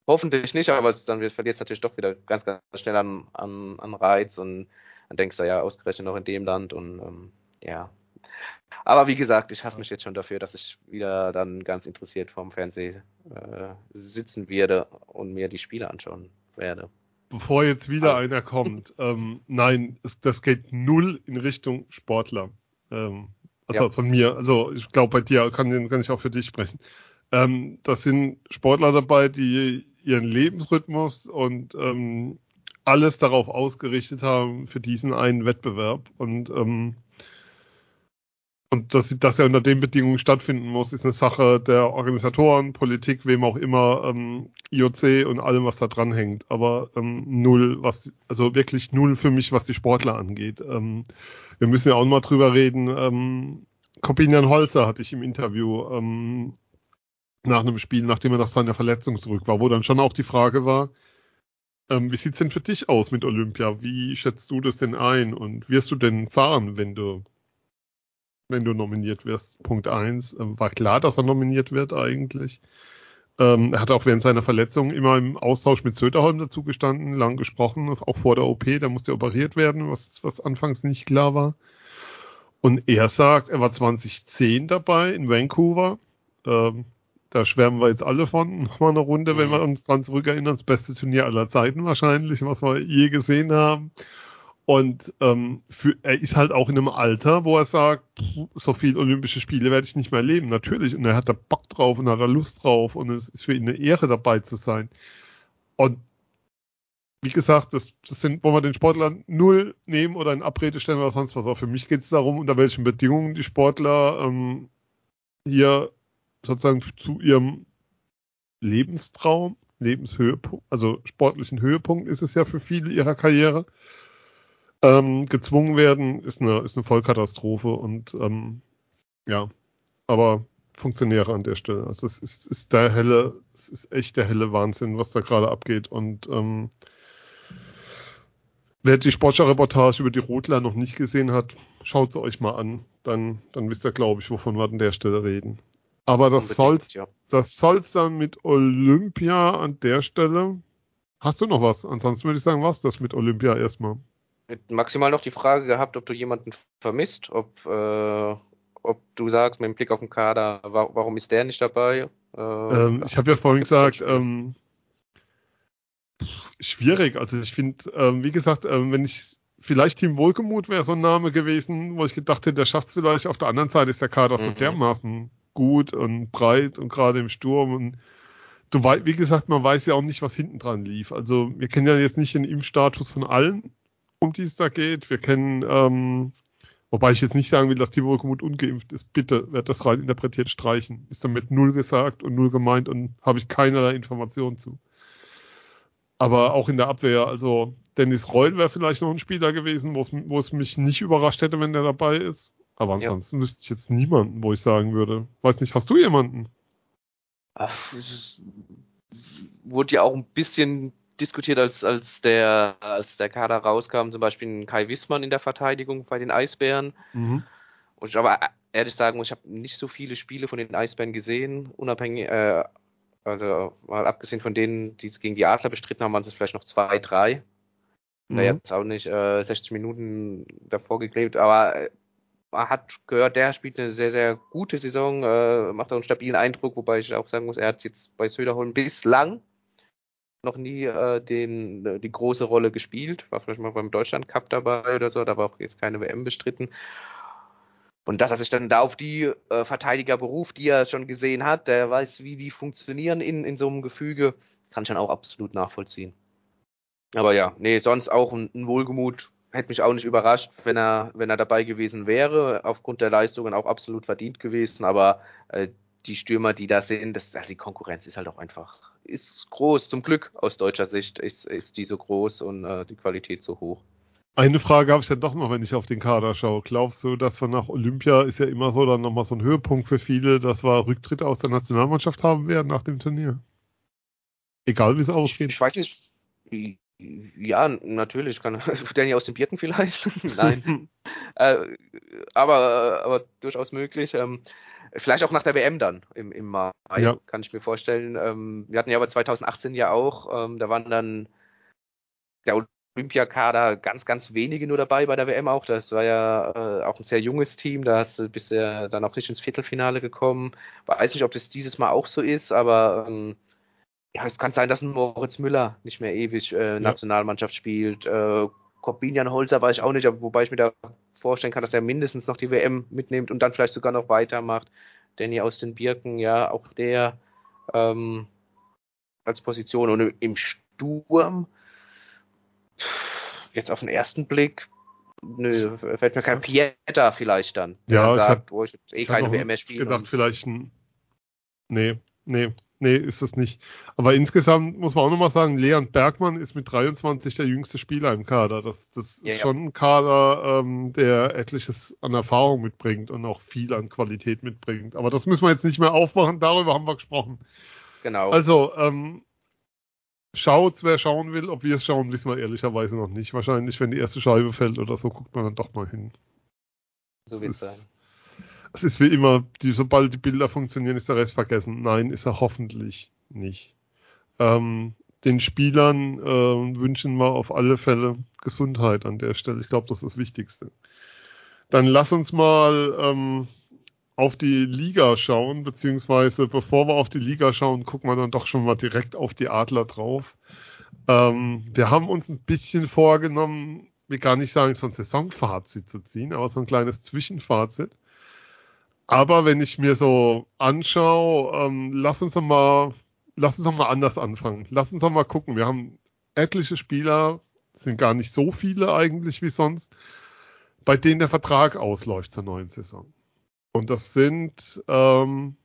hoffentlich nicht, aber dann verliert es natürlich doch wieder ganz, ganz schnell an, an, an Reiz. Und dann denkst du ja ausgerechnet noch in dem Land. Und ähm, ja, aber wie gesagt, ich hasse mich jetzt schon dafür, dass ich wieder dann ganz interessiert vorm Fernsehen äh, sitzen werde und mir die Spiele anschauen werde. Bevor jetzt wieder einer kommt, ähm, nein, es, das geht null in Richtung Sportler. Ähm, also ja. von mir, also ich glaube bei dir kann, kann ich auch für dich sprechen. Ähm, das sind Sportler dabei, die ihren Lebensrhythmus und ähm, alles darauf ausgerichtet haben für diesen einen Wettbewerb. Und ähm, und dass, dass er unter den Bedingungen stattfinden muss, ist eine Sache der Organisatoren, Politik, wem auch immer, ähm, IOC und allem, was da dran hängt. Aber ähm, null, was, also wirklich null für mich, was die Sportler angeht. Ähm, wir müssen ja auch mal drüber reden. Ähm, Corbinian Holzer hatte ich im Interview ähm, nach einem Spiel, nachdem er nach seiner Verletzung zurück war, wo dann schon auch die Frage war, ähm, wie sieht's denn für dich aus mit Olympia? Wie schätzt du das denn ein? Und wirst du denn fahren, wenn du wenn du nominiert wirst. Punkt eins ähm, war klar, dass er nominiert wird eigentlich. Ähm, er hat auch während seiner Verletzung immer im Austausch mit Söderholm dazu gestanden, lang gesprochen, auch vor der OP, da musste operiert werden, was, was anfangs nicht klar war. Und er sagt, er war 2010 dabei in Vancouver. Ähm, da schwärmen wir jetzt alle von. Nochmal eine Runde, mhm. wenn wir uns dran zurückerinnern. Das beste Turnier aller Zeiten wahrscheinlich, was wir je gesehen haben. Und ähm, für, er ist halt auch in einem Alter, wo er sagt, so viel Olympische Spiele werde ich nicht mehr erleben. Natürlich. Und er hat da Bock drauf und hat da Lust drauf. Und es ist für ihn eine Ehre, dabei zu sein. Und wie gesagt, das, das sind, wollen wir den Sportlern null nehmen oder in Abrede stellen oder sonst was. Auch für mich geht es darum, unter welchen Bedingungen die Sportler ähm, hier sozusagen zu ihrem Lebenstraum, Lebenshöhepunkt, also sportlichen Höhepunkt ist es ja für viele ihrer Karriere, ähm, gezwungen werden, ist eine, ist eine Vollkatastrophe und ähm, ja, aber Funktionäre an der Stelle. Also es ist, ist der helle, es ist echt der helle Wahnsinn, was da gerade abgeht. Und ähm, wer die Sportschau-Reportage über die Rotler noch nicht gesehen hat, schaut sie euch mal an. Dann, dann wisst ihr, glaube ich, wovon wir an der Stelle reden. Aber das soll's, ja. das soll's dann mit Olympia an der Stelle. Hast du noch was? Ansonsten würde ich sagen, was das mit Olympia erstmal maximal noch die Frage gehabt, ob du jemanden vermisst, ob, äh, ob du sagst, mit dem Blick auf den Kader, warum ist der nicht dabei? Äh, ähm, ich habe ja vorhin gesagt, ähm, schwierig. Also ich finde, ähm, wie gesagt, ähm, wenn ich vielleicht Team Wohlgemut wäre so ein Name gewesen, wo ich gedacht hätte, der schafft es vielleicht. Auf der anderen Seite ist der Kader mhm. so dermaßen gut und breit und gerade im Sturm und du weißt, wie gesagt, man weiß ja auch nicht, was hinten dran lief. Also wir kennen ja jetzt nicht den Impfstatus von allen, um die es da geht. Wir kennen, ähm, wobei ich jetzt nicht sagen will, dass Timo Wohlgemuth ungeimpft ist. Bitte, wird das rein interpretiert streichen. Ist damit null gesagt und null gemeint und habe ich keinerlei Informationen zu. Aber auch in der Abwehr, also Dennis Reul wäre vielleicht noch ein Spieler gewesen, wo es mich nicht überrascht hätte, wenn der dabei ist. Aber ansonsten ja. wüsste ich jetzt niemanden, wo ich sagen würde. Weiß nicht, hast du jemanden? Ach, es wurde ja auch ein bisschen diskutiert, als, als, der, als der Kader rauskam, zum Beispiel Kai Wissmann in der Verteidigung bei den Eisbären. Mhm. Und ich aber ehrlich sagen muss, ich habe nicht so viele Spiele von den Eisbären gesehen, unabhängig, äh, also mal abgesehen von denen, die es gegen die Adler bestritten haben, waren es vielleicht noch zwei, drei. Mhm. Da jetzt auch nicht äh, 60 Minuten davor geklebt, aber äh, man hat gehört, der spielt eine sehr, sehr gute Saison, äh, macht auch einen stabilen Eindruck, wobei ich auch sagen muss, er hat jetzt bei Söderholm bislang noch nie äh, den, die große Rolle gespielt. War vielleicht mal beim Deutschland Cup dabei oder so, da war auch jetzt keine WM bestritten. Und dass er sich dann da auf die äh, Verteidiger beruft, die er schon gesehen hat, der weiß, wie die funktionieren in, in so einem Gefüge, kann ich dann auch absolut nachvollziehen. Aber ja, nee, sonst auch ein, ein Wohlgemut. Hätte mich auch nicht überrascht, wenn er, wenn er dabei gewesen wäre. Aufgrund der Leistungen auch absolut verdient gewesen. Aber äh, die Stürmer, die da sind, das, also die Konkurrenz ist halt auch einfach, ist groß. Zum Glück aus deutscher Sicht ist, ist die so groß und äh, die Qualität so hoch. Eine Frage habe ich ja doch noch, wenn ich auf den Kader schaue. Glaubst du, dass wir nach Olympia ist ja immer so dann nochmal so ein Höhepunkt für viele, dass wir Rücktritt aus der Nationalmannschaft haben werden nach dem Turnier? Egal wie es ausgeht. Ich weiß nicht. Ja, natürlich. Kann Danny aus den Birken vielleicht? Nein. äh, aber, aber durchaus möglich. Ähm, vielleicht auch nach der WM dann im, im Mai, ja. kann ich mir vorstellen. Ähm, wir hatten ja aber 2018 ja auch, ähm, da waren dann der Olympiakader ganz, ganz wenige nur dabei bei der WM auch. Das war ja äh, auch ein sehr junges Team. Da hast du bisher dann auch nicht ins Viertelfinale gekommen. Weiß nicht, ob das dieses Mal auch so ist, aber ähm, ja, es kann sein, dass ein Moritz Müller nicht mehr ewig äh, Nationalmannschaft spielt. Äh, Corbinian Holzer weiß ich auch nicht, wobei ich mir da vorstellen kann, dass er mindestens noch die WM mitnimmt und dann vielleicht sogar noch weitermacht. Danny aus den Birken, ja, auch der ähm, als Position. Und im Sturm, jetzt auf den ersten Blick, nö, fällt mir kein Pieta vielleicht dann. Ja, sagt, wo ich jetzt eh keine WM mehr spiele. Ich gedacht, vielleicht ein. Nee, nee, nee, ist das nicht. Aber insgesamt muss man auch nochmal sagen, Leon Bergmann ist mit 23 der jüngste Spieler im Kader. Das, das ja, ist ja. schon ein Kader, ähm, der etliches an Erfahrung mitbringt und auch viel an Qualität mitbringt. Aber das müssen wir jetzt nicht mehr aufmachen, darüber haben wir gesprochen. Genau. Also, ähm, schaut's, wer schauen will. Ob wir es schauen, wissen wir ehrlicherweise noch nicht. Wahrscheinlich, wenn die erste Scheibe fällt oder so, guckt man dann doch mal hin. So wird es sein es ist wie immer, die, sobald die Bilder funktionieren, ist der Rest vergessen. Nein, ist er hoffentlich nicht. Ähm, den Spielern äh, wünschen wir auf alle Fälle Gesundheit an der Stelle. Ich glaube, das ist das Wichtigste. Dann lass uns mal ähm, auf die Liga schauen, beziehungsweise bevor wir auf die Liga schauen, gucken wir dann doch schon mal direkt auf die Adler drauf. Ähm, wir haben uns ein bisschen vorgenommen, wir gar nicht sagen, so ein Saisonfazit zu ziehen, aber so ein kleines Zwischenfazit. Aber wenn ich mir so anschaue, ähm, lass uns doch mal, lass uns doch mal anders anfangen. Lass uns doch mal gucken. Wir haben etliche Spieler, sind gar nicht so viele eigentlich wie sonst, bei denen der Vertrag ausläuft zur neuen Saison. Und das sind, ähm,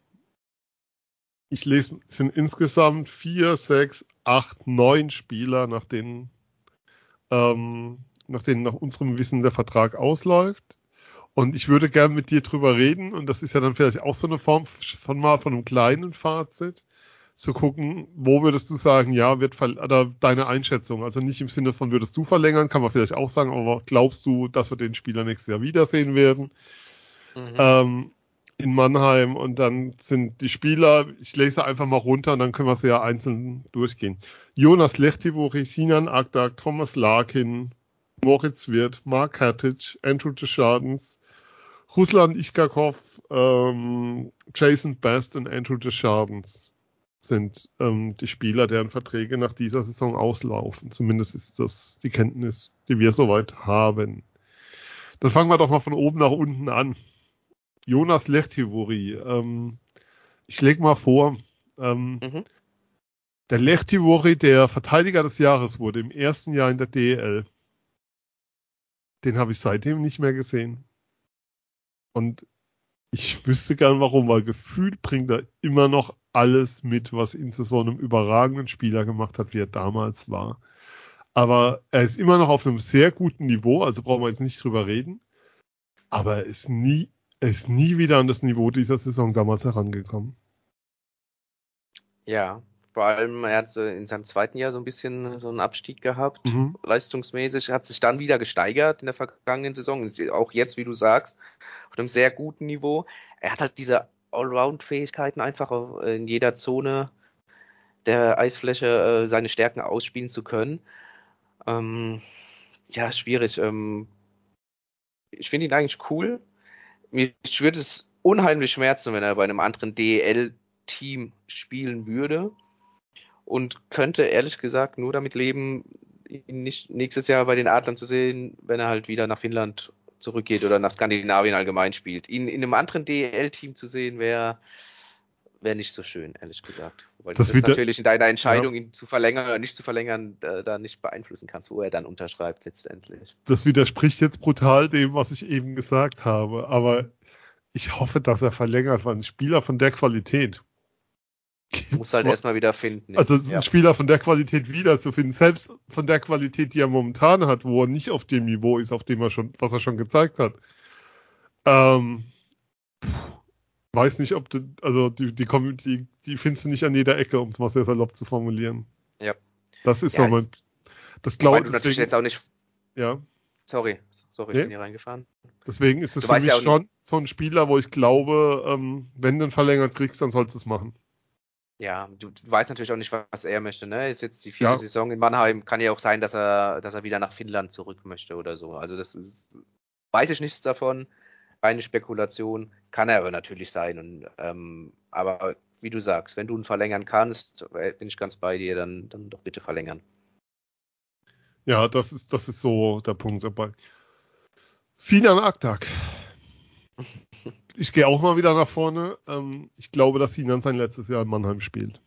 ich lese, sind insgesamt vier, sechs, acht, neun Spieler, nach denen, ähm, nach denen nach unserem Wissen der Vertrag ausläuft. Und ich würde gerne mit dir drüber reden, und das ist ja dann vielleicht auch so eine Form von mal von einem kleinen Fazit, zu gucken, wo würdest du sagen, ja, wird oder deine Einschätzung, also nicht im Sinne von würdest du verlängern, kann man vielleicht auch sagen, aber glaubst du, dass wir den Spieler nächstes Jahr wiedersehen werden? Mhm. Ähm, in Mannheim und dann sind die Spieler, ich lese einfach mal runter und dann können wir sie ja einzeln durchgehen. Jonas Lechtivori, Sinan Agdag, Thomas Larkin, Moritz Wirth, Mark Hertich, Andrew Deschardens, Ruslan Iskakov, ähm, Jason Best und Andrew Deschardens sind ähm, die Spieler, deren Verträge nach dieser Saison auslaufen. Zumindest ist das die Kenntnis, die wir soweit haben. Dann fangen wir doch mal von oben nach unten an. Jonas Lechtivori. Ähm, ich lege mal vor, ähm, mhm. der Lechtivori, der Verteidiger des Jahres wurde im ersten Jahr in der DEL. Den habe ich seitdem nicht mehr gesehen. Und ich wüsste gern warum, weil gefühlt bringt er immer noch alles mit, was ihn zu so einem überragenden Spieler gemacht hat, wie er damals war. Aber er ist immer noch auf einem sehr guten Niveau, also brauchen wir jetzt nicht drüber reden. Aber er ist nie, er ist nie wieder an das Niveau dieser Saison damals herangekommen. Ja, vor allem, er hat in seinem zweiten Jahr so ein bisschen so einen Abstieg gehabt, mhm. leistungsmäßig, hat sich dann wieder gesteigert in der vergangenen Saison, auch jetzt, wie du sagst, auf einem sehr guten Niveau. Er hat halt diese Allround-Fähigkeiten einfach in jeder Zone der Eisfläche äh, seine Stärken ausspielen zu können. Ähm, ja, schwierig. Ähm, ich finde ihn eigentlich cool. Mir würde es unheimlich schmerzen, wenn er bei einem anderen DEL-Team spielen würde. Und könnte ehrlich gesagt nur damit leben, ihn nicht nächstes Jahr bei den Adlern zu sehen, wenn er halt wieder nach Finnland zurückgeht oder nach Skandinavien allgemein spielt. Ihn in einem anderen DEL-Team zu sehen, wäre wäre nicht so schön, ehrlich gesagt. Weil das du das natürlich in deiner Entscheidung, ja. ihn zu verlängern oder nicht zu verlängern, da, da, nicht beeinflussen kannst, wo er dann unterschreibt letztendlich. Das widerspricht jetzt brutal dem, was ich eben gesagt habe, aber ich hoffe, dass er verlängert, weil ein Spieler von der Qualität muss halt erstmal wieder finden. Also ja. ein Spieler von der Qualität wiederzufinden, selbst von der Qualität, die er momentan hat, wo er nicht auf dem Niveau ist, auf dem er schon, was er schon gezeigt hat. Ähm, weiß nicht, ob du, also die, die, die, die findest du nicht an jeder Ecke, um es mal sehr salopp zu formulieren. Ja. Das ist ja, so mein, das glaube ich. natürlich jetzt auch nicht. Ja. Sorry, sorry, nee. ich bin hier reingefahren. Deswegen ist es für mich ja schon nicht. so ein Spieler, wo ich glaube, ähm, wenn du ihn verlängert kriegst, dann sollst du es machen. Ja, du, weißt natürlich auch nicht, was er möchte. Ne? Ist jetzt die vierte ja. Saison in Mannheim. Kann ja auch sein, dass er, dass er wieder nach Finnland zurück möchte oder so. Also das ist, weiß ich nichts davon. Reine Spekulation kann er aber natürlich sein. Und, ähm, aber wie du sagst, wenn du ihn verlängern kannst, äh, bin ich ganz bei dir, dann, dann doch bitte verlängern. Ja, das ist, das ist so der Punkt dabei. Sinan Aktak. ich gehe auch mal wieder nach vorne. Ähm, ich glaube, dass Sinan sein letztes Jahr in Mannheim spielt.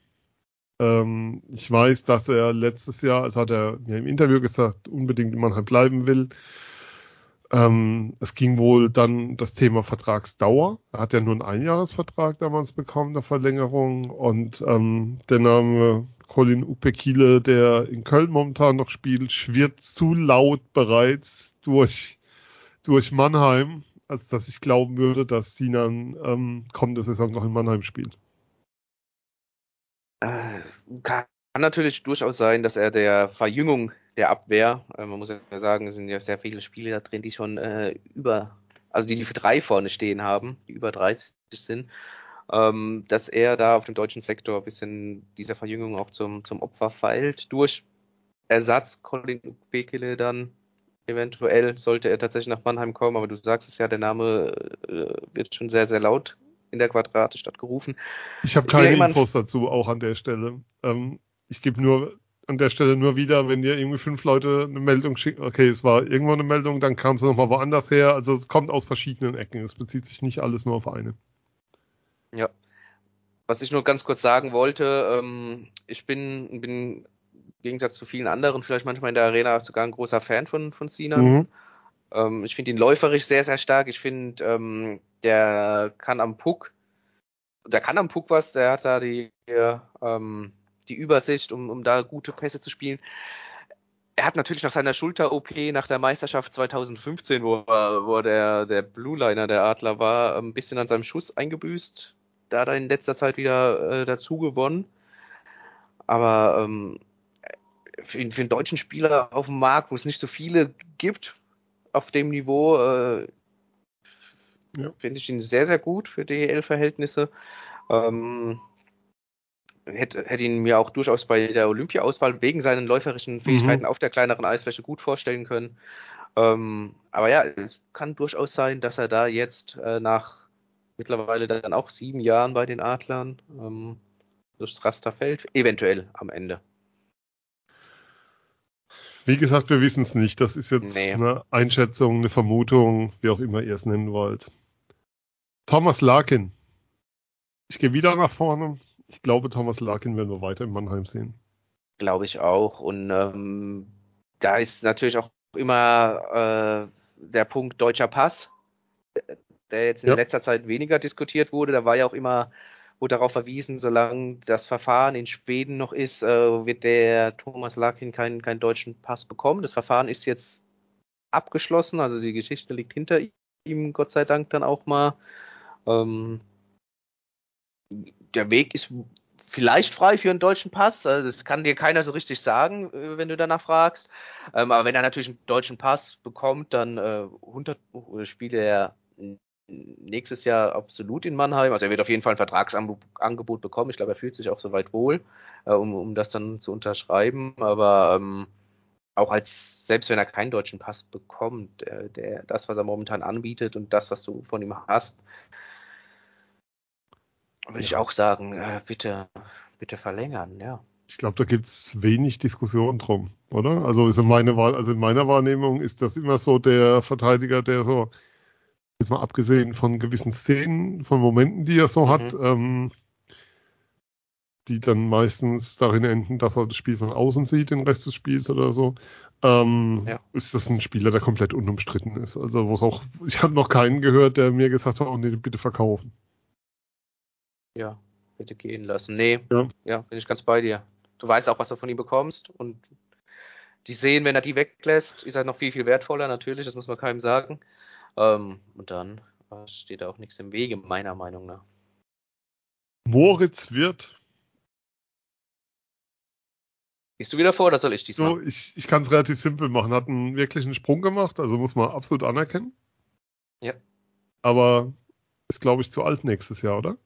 Ähm, ich weiß, dass er letztes Jahr, also hat er mir im Interview gesagt, unbedingt in Mannheim bleiben will. Ähm, es ging wohl dann das Thema Vertragsdauer. Er hat ja nur einen Einjahresvertrag damals bekommen, der Verlängerung. Und ähm, der Name Colin Upekile, der in Köln momentan noch spielt, schwirrt zu laut bereits durch, durch Mannheim als dass ich glauben würde, dass Sinan ähm, kommende Saison noch in Mannheim spielt. Äh, kann natürlich durchaus sein, dass er der Verjüngung der Abwehr, äh, man muss ja sagen, es sind ja sehr viele Spiele da drin, die schon äh, über, also die, die für drei vorne stehen haben, die über 30 sind, ähm, dass er da auf dem deutschen Sektor ein bisschen dieser Verjüngung auch zum, zum Opfer feilt, durch Ersatz Colin Bekele dann Eventuell sollte er tatsächlich nach Mannheim kommen, aber du sagst es ja, der Name äh, wird schon sehr, sehr laut in der Quadrate gerufen. Ich habe keine ich Infos dazu, auch an der Stelle. Ähm, ich gebe nur an der Stelle nur wieder, wenn dir irgendwie fünf Leute eine Meldung schicken, okay, es war irgendwo eine Meldung, dann kam es nochmal woanders her. Also es kommt aus verschiedenen Ecken. Es bezieht sich nicht alles nur auf eine. Ja. Was ich nur ganz kurz sagen wollte, ähm, ich bin, bin Gegensatz zu vielen anderen vielleicht manchmal in der Arena sogar ein großer Fan von, von Sinan. Mhm. Ähm, ich finde ihn läuferisch sehr, sehr stark. Ich finde, ähm, der kann am Puck, der kann am Puck was, der hat da die, ähm, die Übersicht, um, um da gute Pässe zu spielen. Er hat natürlich nach seiner Schulter-OP, nach der Meisterschaft 2015, wo, wo der, der Blue Liner der Adler war, ein bisschen an seinem Schuss eingebüßt. Da hat er in letzter Zeit wieder äh, dazu gewonnen. Aber ähm, für, für einen deutschen Spieler auf dem Markt, wo es nicht so viele gibt auf dem Niveau, äh, ja. finde ich ihn sehr, sehr gut für DEL-Verhältnisse. Ähm, hätte, hätte ihn mir auch durchaus bei der Olympia-Auswahl wegen seinen läuferischen Fähigkeiten mhm. auf der kleineren Eisfläche gut vorstellen können. Ähm, aber ja, es kann durchaus sein, dass er da jetzt äh, nach mittlerweile dann auch sieben Jahren bei den Adlern ähm, durchs Raster fällt, eventuell am Ende. Wie gesagt, wir wissen es nicht. Das ist jetzt nee. eine Einschätzung, eine Vermutung, wie auch immer ihr es nennen wollt. Thomas Larkin. Ich gehe wieder nach vorne. Ich glaube, Thomas Larkin werden wir weiter in Mannheim sehen. Glaube ich auch. Und ähm, da ist natürlich auch immer äh, der Punkt deutscher Pass, der jetzt in ja. letzter Zeit weniger diskutiert wurde. Da war ja auch immer wurde darauf verwiesen, solange das Verfahren in Schweden noch ist, äh, wird der Thomas Larkin keinen, keinen deutschen Pass bekommen. Das Verfahren ist jetzt abgeschlossen, also die Geschichte liegt hinter ihm, Gott sei Dank dann auch mal. Ähm, der Weg ist vielleicht frei für einen deutschen Pass. Also das kann dir keiner so richtig sagen, äh, wenn du danach fragst. Ähm, aber wenn er natürlich einen deutschen Pass bekommt, dann äh, 100 Spiele er nächstes Jahr absolut in Mannheim. Also er wird auf jeden Fall ein Vertragsangebot bekommen. Ich glaube, er fühlt sich auch soweit wohl, äh, um, um das dann zu unterschreiben. Aber ähm, auch als, selbst wenn er keinen deutschen Pass bekommt, der, der, das, was er momentan anbietet und das, was du von ihm hast, würde ich auch sagen, äh, bitte, bitte verlängern, ja. ich glaube, da gibt's wenig Diskussion drum, oder? Also ist in meine Wahl, also in meiner Wahrnehmung ist das immer so der Verteidiger, der so, jetzt mal abgesehen von gewissen Szenen, von Momenten, die er so mhm. hat, ähm, die dann meistens darin enden, dass er das Spiel von außen sieht, den Rest des Spiels oder so, ähm, ja. ist das ein Spieler, der komplett unumstritten ist. Also wo es auch, ich habe noch keinen gehört, der mir gesagt hat, oh nee, bitte verkaufen. Ja, bitte gehen lassen. Nee, ja, ja bin ich ganz bei dir du weißt auch, was du von ihm bekommst und die sehen, wenn er die weglässt, ist er noch viel, viel wertvoller, natürlich, das muss man keinem sagen. Ähm, und dann äh, steht da auch nichts im Wege, meiner Meinung nach. Moritz wird. Gehst du wieder vor oder soll ich diesmal? So, ich ich kann es relativ simpel machen. Hat einen wirklichen Sprung gemacht, also muss man absolut anerkennen. Ja. Aber ist, glaube ich, zu alt nächstes Jahr, oder?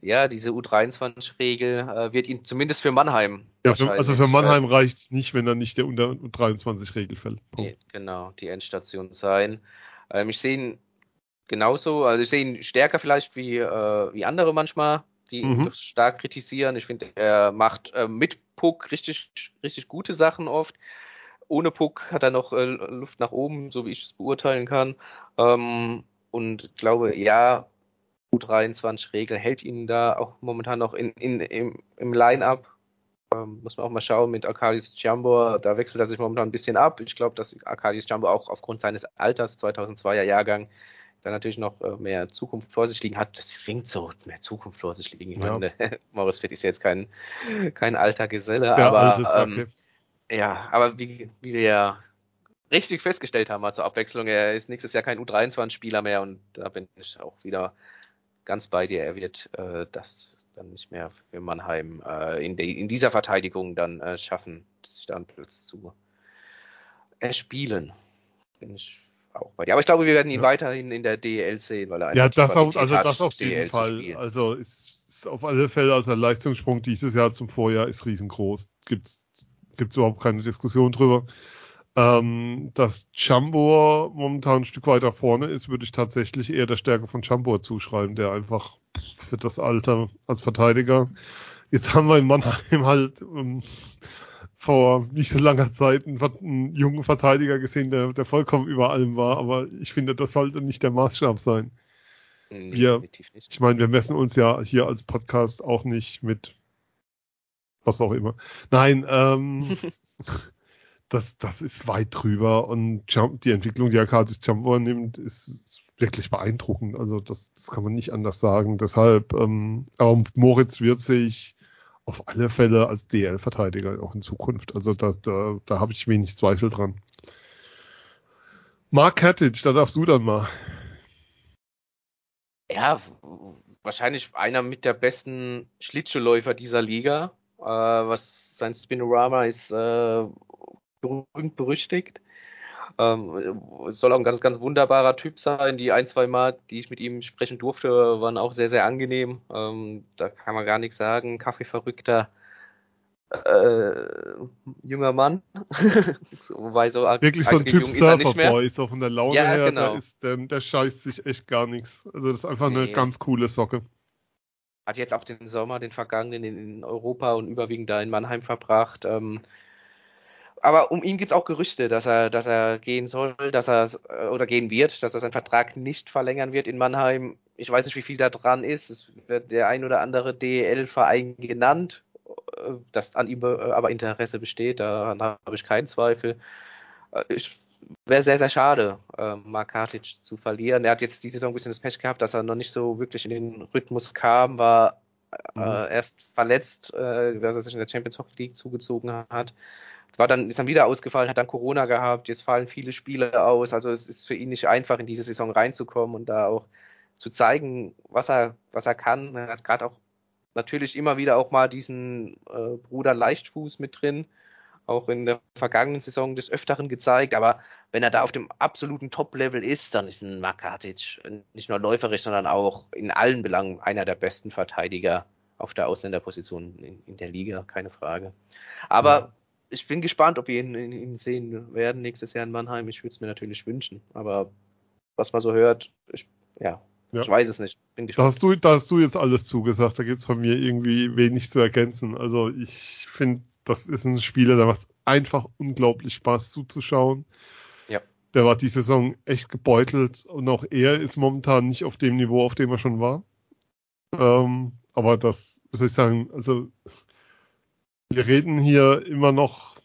Ja, diese U23-Regel äh, wird ihn zumindest für Mannheim. Ja, für, also für Mannheim äh, reicht es nicht, wenn er nicht der unter U23-Regel fällt. Die, genau, die Endstation sein. Ähm, ich sehe ihn genauso, also ich sehe ihn stärker vielleicht wie, äh, wie andere manchmal, die mhm. ihn stark kritisieren. Ich finde, er macht äh, mit Puck richtig, richtig gute Sachen oft. Ohne Puck hat er noch äh, Luft nach oben, so wie ich es beurteilen kann. Ähm, und glaube, ja, U23-Regel hält ihn da auch momentan noch in, in, im, im Line-Up. Ähm, muss man auch mal schauen mit Arkadius Jumbo. Da wechselt er sich momentan ein bisschen ab. Ich glaube, dass Arkadius Jumbo auch aufgrund seines Alters, 2002er Jahrgang, da natürlich noch äh, mehr Zukunft vor sich liegen hat. Das klingt so, mehr Zukunft vor sich liegen. Ich ja. meine, Moritz Fett ist jetzt kein, kein alter Geselle, ja, aber ähm, ja, aber wie, wie wir ja richtig festgestellt haben, mal zur Abwechslung, er ist nächstes Jahr kein U23-Spieler mehr und da bin ich auch wieder ganz bei dir. Er wird äh, das dann nicht mehr für Mannheim äh, in, de, in, dieser Verteidigung dann äh, schaffen, sich da einen Platz zu erspielen. Bin ich auch bei dir. Aber ich glaube, wir werden ihn ja. weiterhin in der DL sehen, weil er Ja, das auf, also das auf jeden Fall. Also ist, ist auf alle Fälle, also der Leistungssprung dieses Jahr zum Vorjahr ist riesengroß. Gibt es überhaupt keine Diskussion drüber. Ähm, dass Chambor momentan ein Stück weiter vorne ist, würde ich tatsächlich eher der Stärke von Chambor zuschreiben, der einfach für das Alter als Verteidiger. Jetzt haben wir in Mannheim halt um, vor nicht so langer Zeit einen, einen, jungen Verteidiger gesehen, der, der vollkommen über allem war, aber ich finde, das sollte nicht der Maßstab sein. Nee, wir, ich meine, wir messen uns ja hier als Podcast auch nicht mit was auch immer. Nein, ähm, das, das ist weit drüber und Jump, die Entwicklung, die Arcadis Jump nimmt, ist wirklich beeindruckend. Also das, das kann man nicht anders sagen. Deshalb, ähm, aber Moritz wird sich auf alle Fälle als DL-Verteidiger auch in Zukunft. Also da, da, da habe ich wenig Zweifel dran. Mark Katic, da darfst du dann mal. Ja, wahrscheinlich einer mit der besten Schlittschuhläufer dieser Liga. Äh, was sein Spinorama ist äh, berühmt berüchtigt. Ähm, soll auch ein ganz, ganz wunderbarer Typ sein. Die ein, zwei Mal, die ich mit ihm sprechen durfte, waren auch sehr, sehr angenehm. Ähm, da kann man gar nichts sagen. Kaffeeverrückter äh, junger Mann. Wobei so Wirklich so ein Typ Surferboy, so von der Laune ja, her, genau. der, ist, der, der scheißt sich echt gar nichts. Also das ist einfach nee. eine ganz coole Socke. Hat jetzt auch den Sommer, den vergangenen in Europa und überwiegend da in Mannheim verbracht. Ähm, aber um ihn gibt es auch Gerüchte, dass er, dass er gehen soll, dass er äh, oder gehen wird, dass er seinen Vertrag nicht verlängern wird in Mannheim. Ich weiß nicht, wie viel da dran ist. Es wird der ein oder andere DEL-Verein genannt, äh, dass an ihm äh, aber Interesse besteht. Daran habe ich keinen Zweifel. Ich wäre sehr, sehr schade, Mark Kartic zu verlieren. Er hat jetzt die Saison ein bisschen das Pech gehabt, dass er noch nicht so wirklich in den Rhythmus kam, war mhm. erst verletzt, äh, dass er sich in der Champions Hockey League zugezogen hat war dann, ist dann wieder ausgefallen, hat dann Corona gehabt, jetzt fallen viele Spiele aus, also es ist für ihn nicht einfach, in diese Saison reinzukommen und da auch zu zeigen, was er, was er kann. Er hat gerade auch natürlich immer wieder auch mal diesen äh, Bruder Leichtfuß mit drin, auch in der vergangenen Saison des Öfteren gezeigt, aber wenn er da auf dem absoluten Top-Level ist, dann ist ein Makatic nicht nur läuferisch, sondern auch in allen Belangen einer der besten Verteidiger auf der Ausländerposition in, in der Liga, keine Frage. Aber ja ich bin gespannt, ob wir ihn, ihn, sehen werden nächstes Jahr in Mannheim. Ich würde es mir natürlich wünschen. Aber was man so hört, ich, ja, Ja. Ich weiß es nicht. da, hast du, da hast du jetzt alles zugesagt. Da gibt es von mir irgendwie wenig zu ergänzen. Also ich finde, das ist ein Spieler, der macht einfach unglaublich Spaß zuzuschauen. Ja. Der war die Saison echt gebeutelt und auch er ist momentan nicht auf dem Niveau, auf dem er schon war. Ähm, aber das, was soll ich sagen, also wir reden hier immer noch,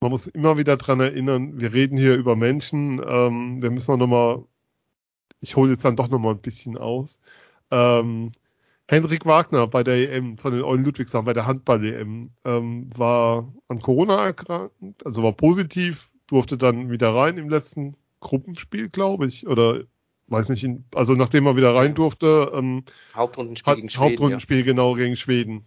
man muss immer wieder dran erinnern, wir reden hier über Menschen, ähm, wir müssen auch nochmal, ich hole jetzt dann doch nochmal ein bisschen aus. Ähm, Henrik Wagner bei der EM von den Eulen Ludwigshafen, bei der Handball-EM, ähm, war an Corona erkrankt, also war positiv, durfte dann wieder rein im letzten Gruppenspiel, glaube ich, oder weiß nicht, also nachdem er wieder rein durfte, ähm, Hauptrundenspiel gegen Schweden. Hauptrundenspiel, ja. genau, gegen Schweden.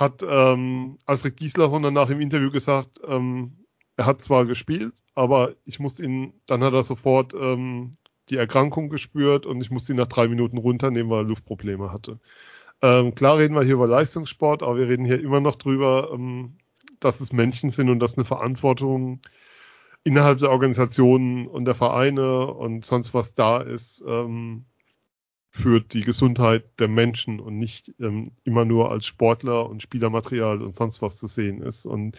Hat ähm, Alfred Giesler danach im Interview gesagt, ähm, er hat zwar gespielt, aber ich musste ihn, dann hat er sofort ähm, die Erkrankung gespürt und ich musste ihn nach drei Minuten runternehmen, weil er Luftprobleme hatte. Ähm, klar reden wir hier über Leistungssport, aber wir reden hier immer noch drüber, ähm, dass es Menschen sind und dass eine Verantwortung innerhalb der Organisationen und der Vereine und sonst was da ist ähm, für die Gesundheit der Menschen und nicht ähm, immer nur als Sportler und Spielermaterial und sonst was zu sehen ist. Und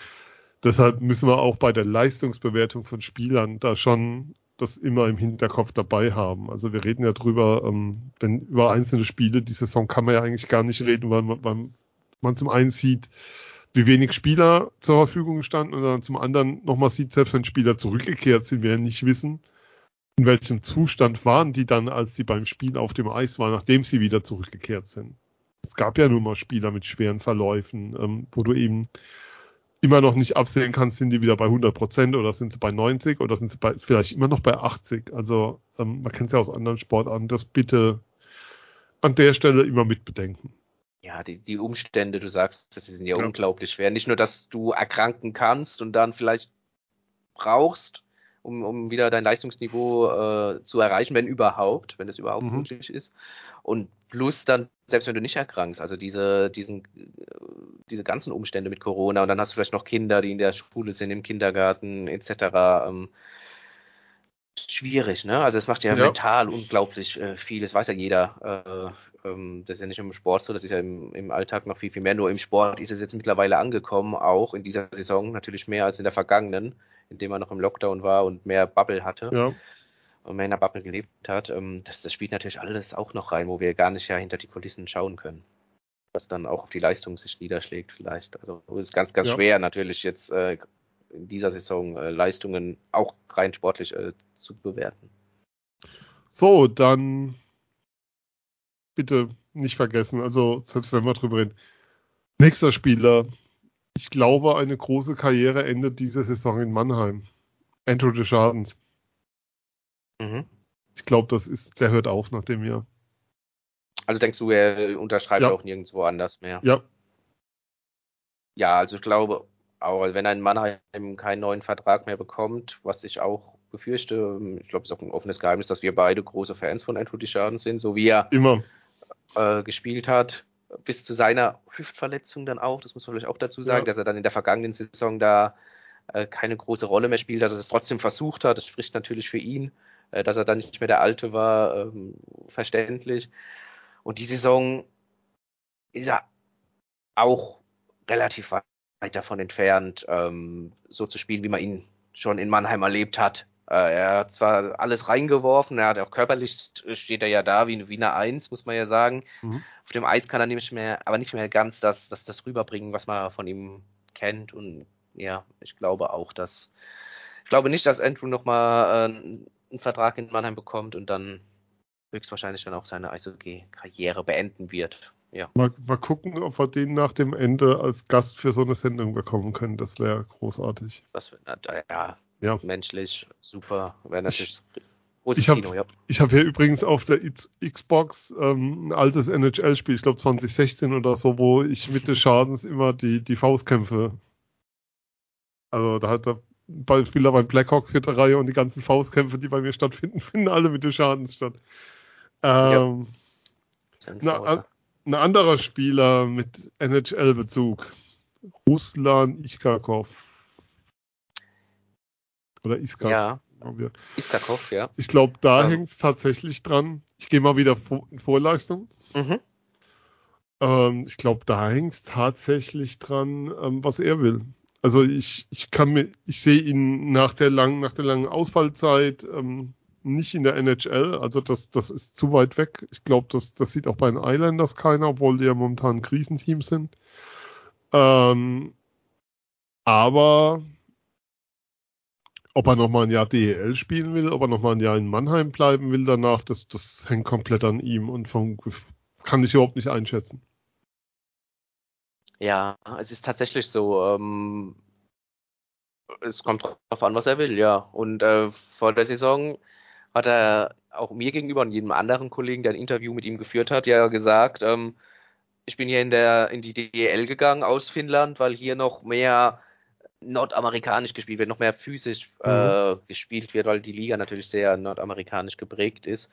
deshalb müssen wir auch bei der Leistungsbewertung von Spielern da schon das immer im Hinterkopf dabei haben. Also wir reden ja drüber, ähm, wenn über einzelne Spiele, die Saison kann man ja eigentlich gar nicht reden, weil man, weil man zum einen sieht, wie wenig Spieler zur Verfügung standen und dann zum anderen nochmal sieht, selbst wenn Spieler zurückgekehrt sind, wir ja nicht wissen, in welchem Zustand waren die dann, als sie beim Spiel auf dem Eis waren, nachdem sie wieder zurückgekehrt sind. Es gab ja nun mal Spieler mit schweren Verläufen, ähm, wo du eben immer noch nicht absehen kannst, sind die wieder bei 100 Prozent oder sind sie bei 90 oder sind sie bei, vielleicht immer noch bei 80. Also ähm, man kennt es ja aus anderen Sportarten, das bitte an der Stelle immer mitbedenken. Ja, die, die Umstände, du sagst, das sind ja, ja unglaublich schwer. Nicht nur, dass du erkranken kannst und dann vielleicht brauchst, um, um wieder dein Leistungsniveau äh, zu erreichen, wenn überhaupt, wenn es überhaupt mhm. möglich ist. Und plus dann, selbst wenn du nicht erkrankst, also diese, diesen, diese ganzen Umstände mit Corona und dann hast du vielleicht noch Kinder, die in der Schule sind, im Kindergarten etc. Ähm, schwierig, ne? Also es macht ja, ja. mental unglaublich äh, viel, das weiß ja jeder. Äh, ähm, das ist ja nicht im Sport so, das ist ja im, im Alltag noch viel, viel mehr. Nur im Sport ist es jetzt mittlerweile angekommen, auch in dieser Saison, natürlich mehr als in der vergangenen, in dem er noch im Lockdown war und mehr Bubble hatte. Ja und mehr in der Bubble gelebt hat, ähm, das, das spielt natürlich alles auch noch rein, wo wir gar nicht ja hinter die Kulissen schauen können. Was dann auch auf die Leistung sich niederschlägt vielleicht. Also es ist ganz, ganz ja. schwer natürlich jetzt äh, in dieser Saison äh, Leistungen auch rein sportlich äh, zu bewerten. So, dann bitte nicht vergessen, also selbst wenn wir drüber reden. Nächster Spieler. Ich glaube, eine große Karriere endet diese Saison in Mannheim. Andrew Deschardens. Mhm. Ich glaube, das ist, der hört auf nach dem Jahr. Also denkst du, er unterschreibt ja. auch nirgendwo anders mehr? Ja. Ja, also ich glaube, auch wenn ein Mannheim keinen neuen Vertrag mehr bekommt, was ich auch befürchte, ich glaube, es ist auch ein offenes Geheimnis, dass wir beide große Fans von Andrew Schaden sind, so wie er Immer. Äh, gespielt hat, bis zu seiner Hüftverletzung dann auch, das muss man vielleicht auch dazu sagen, ja. dass er dann in der vergangenen Saison da äh, keine große Rolle mehr spielt, dass er es trotzdem versucht hat, das spricht natürlich für ihn. Äh, dass er dann nicht mehr der Alte war, ähm, verständlich. Und die Saison ist er auch relativ weit davon entfernt, ähm, so zu spielen, wie man ihn schon in Mannheim erlebt hat. Äh, er hat zwar alles reingeworfen, er hat auch körperlich steht er ja da wie, wie eine Eins, muss man ja sagen. Mhm. Auf dem Eis kann er nicht mehr, aber nicht mehr ganz das, das, das rüberbringen, was man von ihm kennt. Und ja, ich glaube auch, dass ich glaube nicht, dass Andrew nochmal äh, einen Vertrag in Mannheim bekommt und dann höchstwahrscheinlich dann auch seine Eishockey-Karriere beenden wird. Ja. Mal, mal gucken, ob wir den nach dem Ende als Gast für so eine Sendung bekommen können. Das wäre großartig. Das wäre, ja, ja, menschlich super. Wäre natürlich ich habe ja. hab hier übrigens auf der Xbox ähm, ein altes NHL-Spiel, ich glaube 2016 oder so, wo ich mit des Schadens immer die, die Faustkämpfe. Also da hat er Spieler beim Blackhawks Reihe und die ganzen Faustkämpfe, die bei mir stattfinden, finden alle mit den Schadens statt. Ähm, ja. na, ein anderer Spieler mit NHL-Bezug. Ruslan Iskakov. Oder Iskakov. Ja, Istakov, ja. Ich glaube, da ähm. hängt es tatsächlich dran. Ich gehe mal wieder vor, in Vorleistung. Mhm. Ähm, ich glaube, da hängt es tatsächlich dran, ähm, was er will. Also ich, ich kann mir, ich sehe ihn nach der langen, nach der langen Ausfallzeit ähm, nicht in der NHL. Also das, das ist zu weit weg. Ich glaube, das, das sieht auch bei den Islanders keiner, obwohl die ja momentan ein Krisenteam sind. Ähm, aber ob er nochmal ein Jahr DEL spielen will, ob er nochmal ein Jahr in Mannheim bleiben will danach, das, das hängt komplett an ihm und von, kann ich überhaupt nicht einschätzen. Ja, es ist tatsächlich so. Ähm, es kommt darauf an, was er will, ja. Und äh, vor der Saison hat er auch mir gegenüber und jedem anderen Kollegen, der ein Interview mit ihm geführt hat, ja gesagt, ähm, ich bin hier in der in die DEL gegangen aus Finnland, weil hier noch mehr nordamerikanisch gespielt wird, noch mehr physisch äh, mhm. gespielt wird, weil die Liga natürlich sehr nordamerikanisch geprägt ist.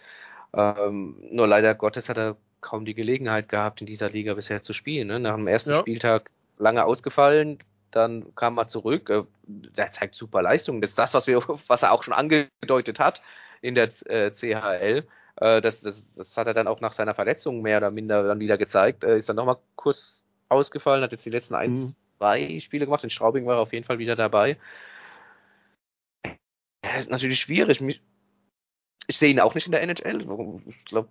Ähm, nur leider Gottes hat er kaum die Gelegenheit gehabt, in dieser Liga bisher zu spielen. Ne? Nach dem ersten ja. Spieltag lange ausgefallen, dann kam er zurück. Äh, der zeigt super Leistung. Das ist das, was, wir, was er auch schon angedeutet hat in der äh, CHL. Äh, das, das, das hat er dann auch nach seiner Verletzung mehr oder minder dann wieder gezeigt. Äh, ist dann nochmal kurz ausgefallen, hat jetzt die letzten ein, mhm. Zwei Spiele gemacht. In Straubing war er auf jeden Fall wieder dabei. Ja, ist natürlich schwierig. Ich sehe ihn auch nicht in der NHL. Ich glaube,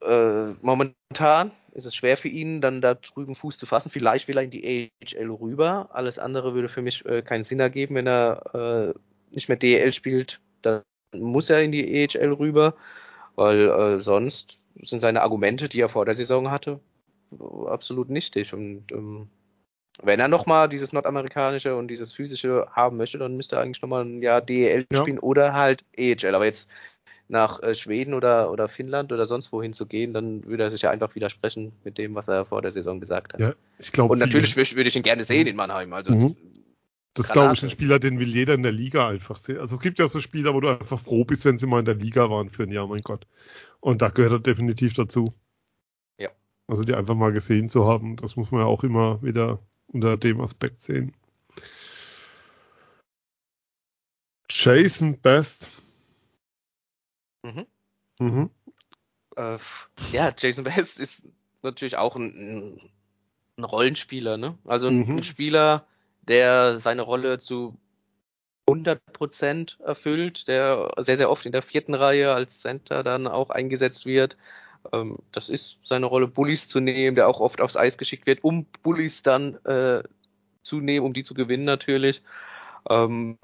äh, momentan ist es schwer für ihn, dann da drüben Fuß zu fassen. Vielleicht will er in die AHL rüber. Alles andere würde für mich äh, keinen Sinn ergeben, wenn er äh, nicht mehr DEL spielt. Dann muss er in die AHL rüber, weil äh, sonst sind seine Argumente, die er vor der Saison hatte, absolut nichtig. Und ähm, wenn er nochmal dieses nordamerikanische und dieses physische haben möchte, dann müsste er eigentlich nochmal ein Jahr DEL ja. spielen oder halt EHL. Aber jetzt nach äh, Schweden oder, oder Finnland oder sonst wohin zu gehen, dann würde er sich ja einfach widersprechen mit dem, was er vor der Saison gesagt hat. Ja, ich glaube. Und natürlich würde ich ihn gerne sehen in Mannheim. Also mhm. Das glaube ich, ein Spieler, den will jeder in der Liga einfach sehen. Also es gibt ja so Spieler, wo du einfach froh bist, wenn sie mal in der Liga waren für ein Jahr, mein Gott. Und da gehört er definitiv dazu. Ja. Also die einfach mal gesehen zu haben, das muss man ja auch immer wieder unter dem Aspekt sehen. Jason Best Mhm. Mhm. Äh, ja, Jason West ist natürlich auch ein, ein Rollenspieler, ne? Also ein, mhm. ein, Spieler, der seine Rolle zu 100% erfüllt, der sehr, sehr oft in der vierten Reihe als Center dann auch eingesetzt wird. Ähm, das ist seine Rolle, Bullies zu nehmen, der auch oft aufs Eis geschickt wird, um Bullies dann äh, zu nehmen, um die zu gewinnen natürlich. Ähm,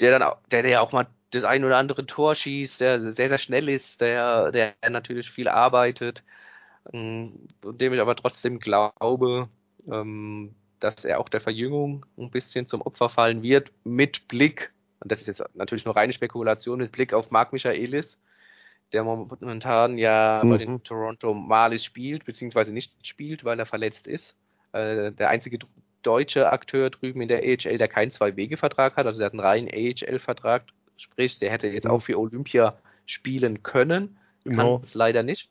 der dann auch, der, der auch mal das ein oder andere Tor schießt, der sehr, sehr schnell ist, der, der natürlich viel arbeitet, ähm, dem ich aber trotzdem glaube, ähm, dass er auch der Verjüngung ein bisschen zum Opfer fallen wird, mit Blick, und das ist jetzt natürlich nur reine Spekulation, mit Blick auf Marc Michaelis, der momentan ja mhm. bei den Toronto Marlies spielt, beziehungsweise nicht spielt, weil er verletzt ist. Äh, der einzige deutsche Akteur drüben in der AHL, der keinen Zwei-Wege-Vertrag hat, also der hat einen reinen AHL-Vertrag Sprich, der hätte jetzt auch für Olympia spielen können, genau. kann es leider nicht,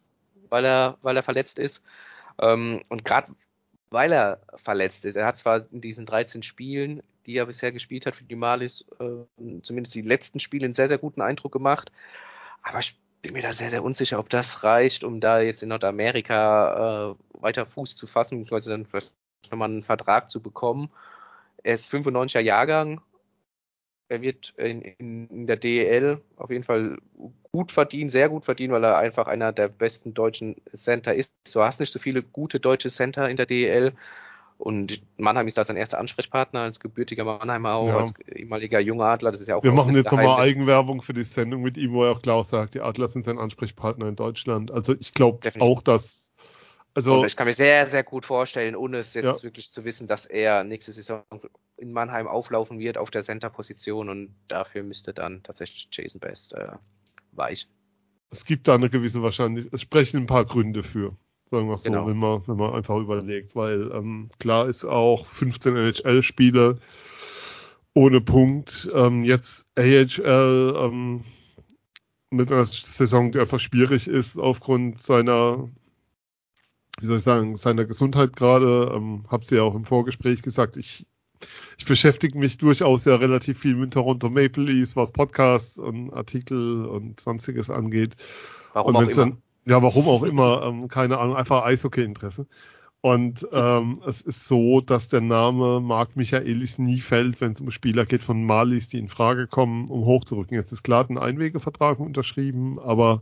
weil er, weil er verletzt ist. Ähm, und gerade weil er verletzt ist, er hat zwar in diesen 13 Spielen, die er bisher gespielt hat für die Malis, äh, zumindest die letzten Spiele einen sehr, sehr guten Eindruck gemacht, aber ich bin mir da sehr, sehr unsicher, ob das reicht, um da jetzt in Nordamerika äh, weiter Fuß zu fassen, beziehungsweise dann vielleicht nochmal einen Vertrag zu bekommen. Er ist 95er Jahrgang, er wird in, in, der DEL auf jeden Fall gut verdienen, sehr gut verdienen, weil er einfach einer der besten deutschen Center ist. Du hast nicht so viele gute deutsche Center in der DEL. Und Mannheim ist da sein erster Ansprechpartner als gebürtiger Mannheimer auch, ja. als ehemaliger Jungadler. Das ist ja auch Wir machen jetzt nochmal Eigenwerbung für die Sendung mit ihm, wo er auch klar sagt, die Adler sind sein Ansprechpartner in Deutschland. Also ich glaube auch, dass also, ich kann mir sehr, sehr gut vorstellen, ohne es jetzt ja. wirklich zu wissen, dass er nächste Saison in Mannheim auflaufen wird auf der Center-Position und dafür müsste dann tatsächlich Jason Best äh, weichen. Es gibt da eine gewisse Wahrscheinlichkeit, es sprechen ein paar Gründe für, sagen wir es genau. so, wenn man, wenn man einfach überlegt, weil ähm, klar ist auch 15 NHL-Spiele ohne Punkt, ähm, jetzt AHL ähm, mit einer Saison, die einfach schwierig ist aufgrund seiner wie soll ich sagen, seiner Gesundheit gerade, ähm, habe sie ja auch im Vorgespräch gesagt, ich ich beschäftige mich durchaus ja relativ viel mit Toronto Maple Leafs, was Podcasts und Artikel und sonstiges angeht. Warum und auch immer. Dann, ja, warum auch immer, ähm, keine Ahnung, einfach Eishockey-Interesse. Und ähm, es ist so, dass der Name Marc Michaelis nie fällt, wenn es um Spieler geht von Malis, die in Frage kommen, um hochzurücken. Jetzt ist klar ein Einwegevertrag unterschrieben, aber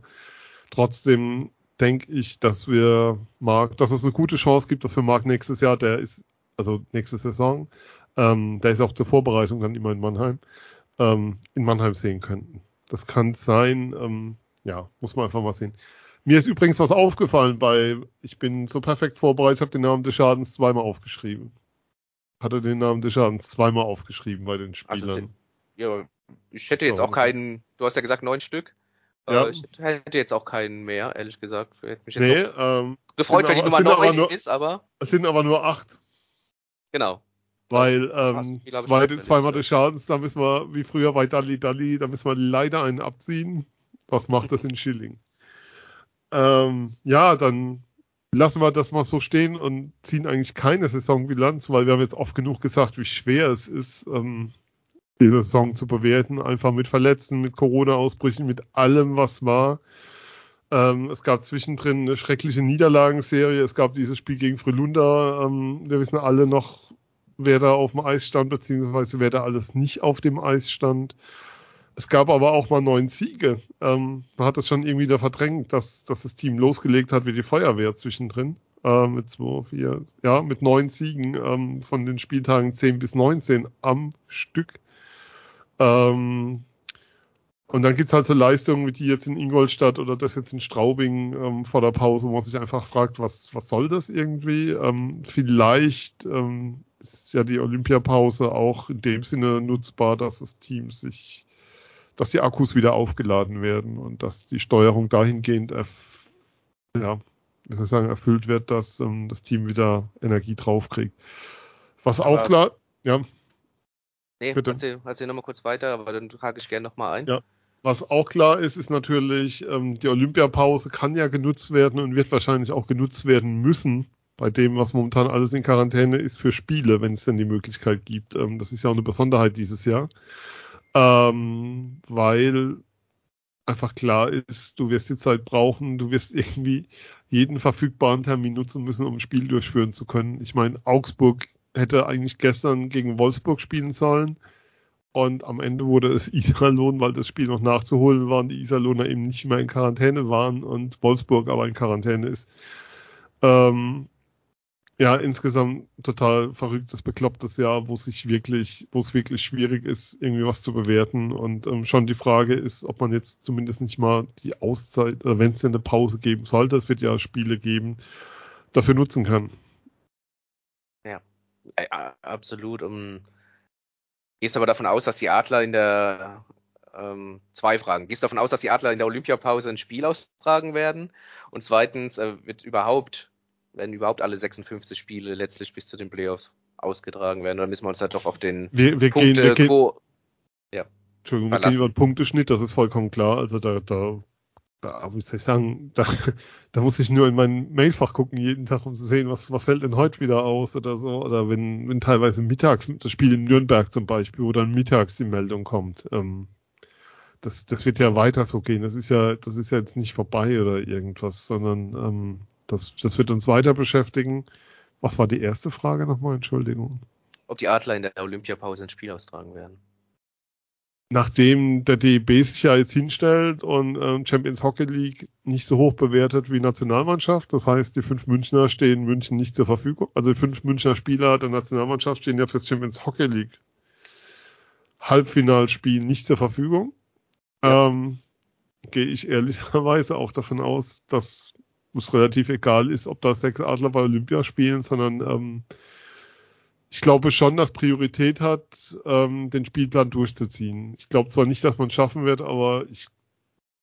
trotzdem denke ich, dass wir Marc, dass es eine gute Chance gibt, dass wir Marc nächstes Jahr, der ist, also nächste Saison, ähm, der ist auch zur Vorbereitung dann immer in Mannheim, ähm, in Mannheim sehen könnten. Das kann sein, ähm, ja, muss man einfach mal sehen. Mir ist übrigens was aufgefallen bei, ich bin so perfekt vorbereitet, habe den Namen des Schadens zweimal aufgeschrieben. Hatte den Namen des Schadens zweimal aufgeschrieben bei den Spielern. Also, ja, ich hätte jetzt auch keinen, du hast ja gesagt neun Stück. Äh, ja. ich hätte jetzt auch keinen mehr, ehrlich gesagt. Hätte mich nee, ähm, gefreut, wenn die Nummer 9 nur, ist, aber. Es sind aber nur acht. Genau. Weil ähm, zwei, zweimal des Schadens, da müssen wir, wie früher bei Dali Dali, da müssen wir leider einen abziehen. Was macht das in Schilling? Ähm, ja, dann lassen wir das mal so stehen und ziehen eigentlich keine Saisonbilanz, weil wir haben jetzt oft genug gesagt, wie schwer es ist, ähm, diese Saison zu bewerten. Einfach mit Verletzten, mit Corona-Ausbrüchen, mit allem, was war. Ähm, es gab zwischendrin eine schreckliche Niederlagenserie. Es gab dieses Spiel gegen Frölunda. Ähm, wir wissen alle noch, wer da auf dem Eis stand, beziehungsweise wer da alles nicht auf dem Eis stand. Es gab aber auch mal neun Siege. Ähm, man hat das schon irgendwie da verdrängt, dass, dass das Team losgelegt hat wie die Feuerwehr zwischendrin. Äh, mit zwei, vier, ja, mit neun Siegen ähm, von den Spieltagen 10 bis 19 am Stück. Ähm, und dann gibt's halt so Leistungen wie die jetzt in Ingolstadt oder das jetzt in Straubing ähm, vor der Pause, wo man sich einfach fragt, was, was soll das irgendwie? Ähm, vielleicht ähm, ist ja die Olympiapause auch in dem Sinne nutzbar, dass das Team sich dass die Akkus wieder aufgeladen werden und dass die Steuerung dahingehend ja, wie soll ich sagen, erfüllt wird, dass ähm, das Team wieder Energie draufkriegt. Was aber auch klar, ja. Nee, bitte. Erzähl, erzähl nochmal kurz weiter, aber dann hake ich gerne nochmal ein. Ja. Was auch klar ist, ist natürlich, ähm, die Olympiapause kann ja genutzt werden und wird wahrscheinlich auch genutzt werden müssen, bei dem, was momentan alles in Quarantäne ist, für Spiele, wenn es denn die Möglichkeit gibt. Ähm, das ist ja auch eine Besonderheit dieses Jahr ähm, weil einfach klar ist, du wirst die Zeit brauchen, du wirst irgendwie jeden verfügbaren Termin nutzen müssen, um ein Spiel durchführen zu können. Ich meine, Augsburg hätte eigentlich gestern gegen Wolfsburg spielen sollen und am Ende wurde es Iserlohn, weil das Spiel noch nachzuholen war und die Iserlohner eben nicht mehr in Quarantäne waren und Wolfsburg aber in Quarantäne ist. Ähm, ja, insgesamt total verrücktes, beklopptes Jahr, wo sich wirklich, wo es wirklich schwierig ist, irgendwie was zu bewerten. Und ähm, schon die Frage ist, ob man jetzt zumindest nicht mal die Auszeit, oder wenn es denn eine Pause geben sollte, es wird ja Spiele geben, dafür nutzen kann. Ja, absolut. Um, gehst aber davon aus, dass die Adler in der ähm, zwei Fragen. Gehst davon aus, dass die Adler in der Olympiapause ein Spiel austragen werden? Und zweitens, äh, wird überhaupt werden überhaupt alle 56 Spiele letztlich bis zu den Playoffs ausgetragen werden. Dann müssen wir uns halt doch auf den wir, wir Punkte, gehen, wir gehen, Quo, ja, Entschuldigung, wir gehen über den Punkteschnitt, das ist vollkommen klar. Also da, da, da muss ich sagen, da, da muss ich nur in mein Mailfach gucken jeden Tag, um zu sehen, was, was fällt denn heute wieder aus oder so. Oder wenn, wenn teilweise mittags, das Spiel in Nürnberg zum Beispiel, wo dann mittags die Meldung kommt. Ähm, das, das wird ja weiter so gehen. Das ist ja, das ist ja jetzt nicht vorbei oder irgendwas, sondern ähm, das, das wird uns weiter beschäftigen. Was war die erste Frage nochmal? Entschuldigung. Ob die Adler in der Olympiapause ein Spiel austragen werden. Nachdem der DEB sich ja jetzt hinstellt und ähm, Champions Hockey League nicht so hoch bewertet wie Nationalmannschaft, das heißt, die fünf Münchner stehen München nicht zur Verfügung. Also die fünf Münchner Spieler der Nationalmannschaft stehen ja fürs Champions Hockey League Halbfinalspiel nicht zur Verfügung. Ja. Ähm, gehe ich ehrlicherweise auch davon aus, dass es relativ egal ist, ob da sechs Adler bei Olympia spielen, sondern ähm, ich glaube schon, dass Priorität hat, ähm, den Spielplan durchzuziehen. Ich glaube zwar nicht, dass man es schaffen wird, aber ich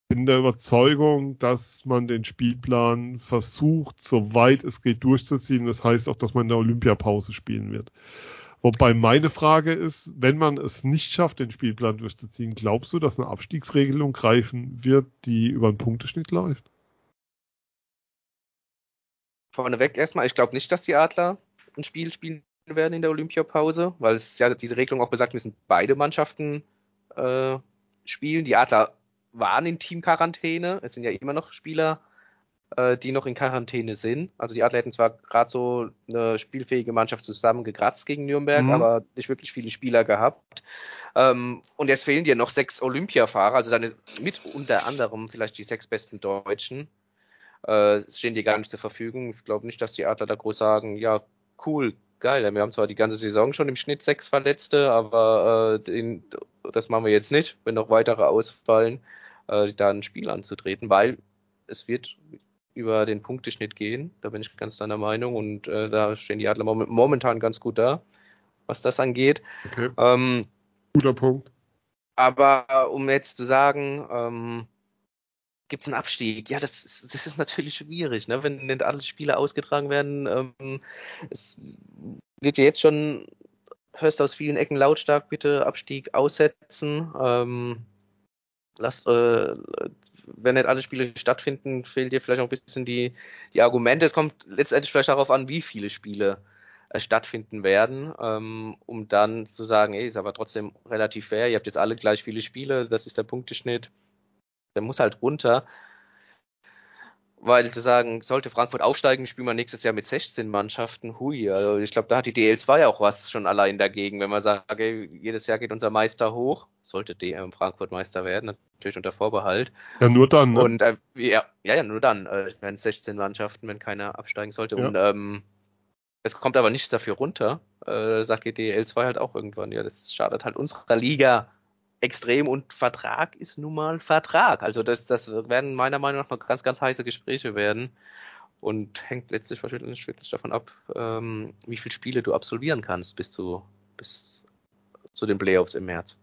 bin der Überzeugung, dass man den Spielplan versucht, soweit es geht, durchzuziehen. Das heißt auch, dass man in der Olympiapause spielen wird. Wobei meine Frage ist, wenn man es nicht schafft, den Spielplan durchzuziehen, glaubst du, dass eine Abstiegsregelung greifen wird, die über einen Punkteschnitt läuft? Vorneweg erstmal, ich glaube nicht, dass die Adler ein Spiel spielen werden in der Olympiapause, weil es ja diese Regelung auch besagt, müssen beide Mannschaften äh, spielen. Die Adler waren in Teamquarantäne. Es sind ja immer noch Spieler, äh, die noch in Quarantäne sind. Also die Adler hätten zwar gerade so eine spielfähige Mannschaft zusammengekratzt gegen Nürnberg, mhm. aber nicht wirklich viele Spieler gehabt. Ähm, und jetzt fehlen dir noch sechs Olympiafahrer, also deine mit unter anderem vielleicht die sechs besten Deutschen. Äh, stehen dir gar nicht zur Verfügung. Ich glaube nicht, dass die Adler da groß sagen, ja, cool, geil. Wir haben zwar die ganze Saison schon im Schnitt sechs Verletzte, aber äh, den, das machen wir jetzt nicht, wenn noch weitere ausfallen, äh, da ein Spiel anzutreten, weil es wird über den Punkteschnitt gehen. Da bin ich ganz deiner Meinung und äh, da stehen die Adler momentan ganz gut da, was das angeht. Okay. Ähm, Guter Punkt. Aber um jetzt zu sagen, ähm, gibt es einen Abstieg? Ja, das ist, das ist natürlich schwierig, ne? wenn nicht alle Spiele ausgetragen werden. Ähm, es wird ja jetzt schon, hörst aus vielen Ecken lautstark, bitte Abstieg aussetzen. Ähm, lasst, äh, wenn nicht alle Spiele stattfinden, fehlen dir vielleicht auch ein bisschen die, die Argumente. Es kommt letztendlich vielleicht darauf an, wie viele Spiele äh, stattfinden werden, ähm, um dann zu sagen, ey, ist aber trotzdem relativ fair, ihr habt jetzt alle gleich viele Spiele, das ist der Punkteschnitt der muss halt runter. Weil zu sagen, sollte Frankfurt aufsteigen, spielen wir nächstes Jahr mit 16 Mannschaften. Hui, also ich glaube, da hat die DL2 auch was schon allein dagegen, wenn man sagt, okay, jedes Jahr geht unser Meister hoch. Sollte DM Frankfurt Meister werden, natürlich unter Vorbehalt. Ja, nur dann. Ne? Und äh, ja, ja, ja, nur dann. Äh, wenn 16 Mannschaften, wenn keiner absteigen sollte. Ja. Und ähm, es kommt aber nichts dafür runter, äh, sagt die DL2 halt auch irgendwann. Ja, das schadet halt unserer Liga extrem und Vertrag ist nun mal Vertrag. Also das, das werden meiner Meinung nach noch ganz, ganz heiße Gespräche werden und hängt letztlich wahrscheinlich wirklich davon ab, ähm, wie viele Spiele du absolvieren kannst bis zu, bis zu den Playoffs im März.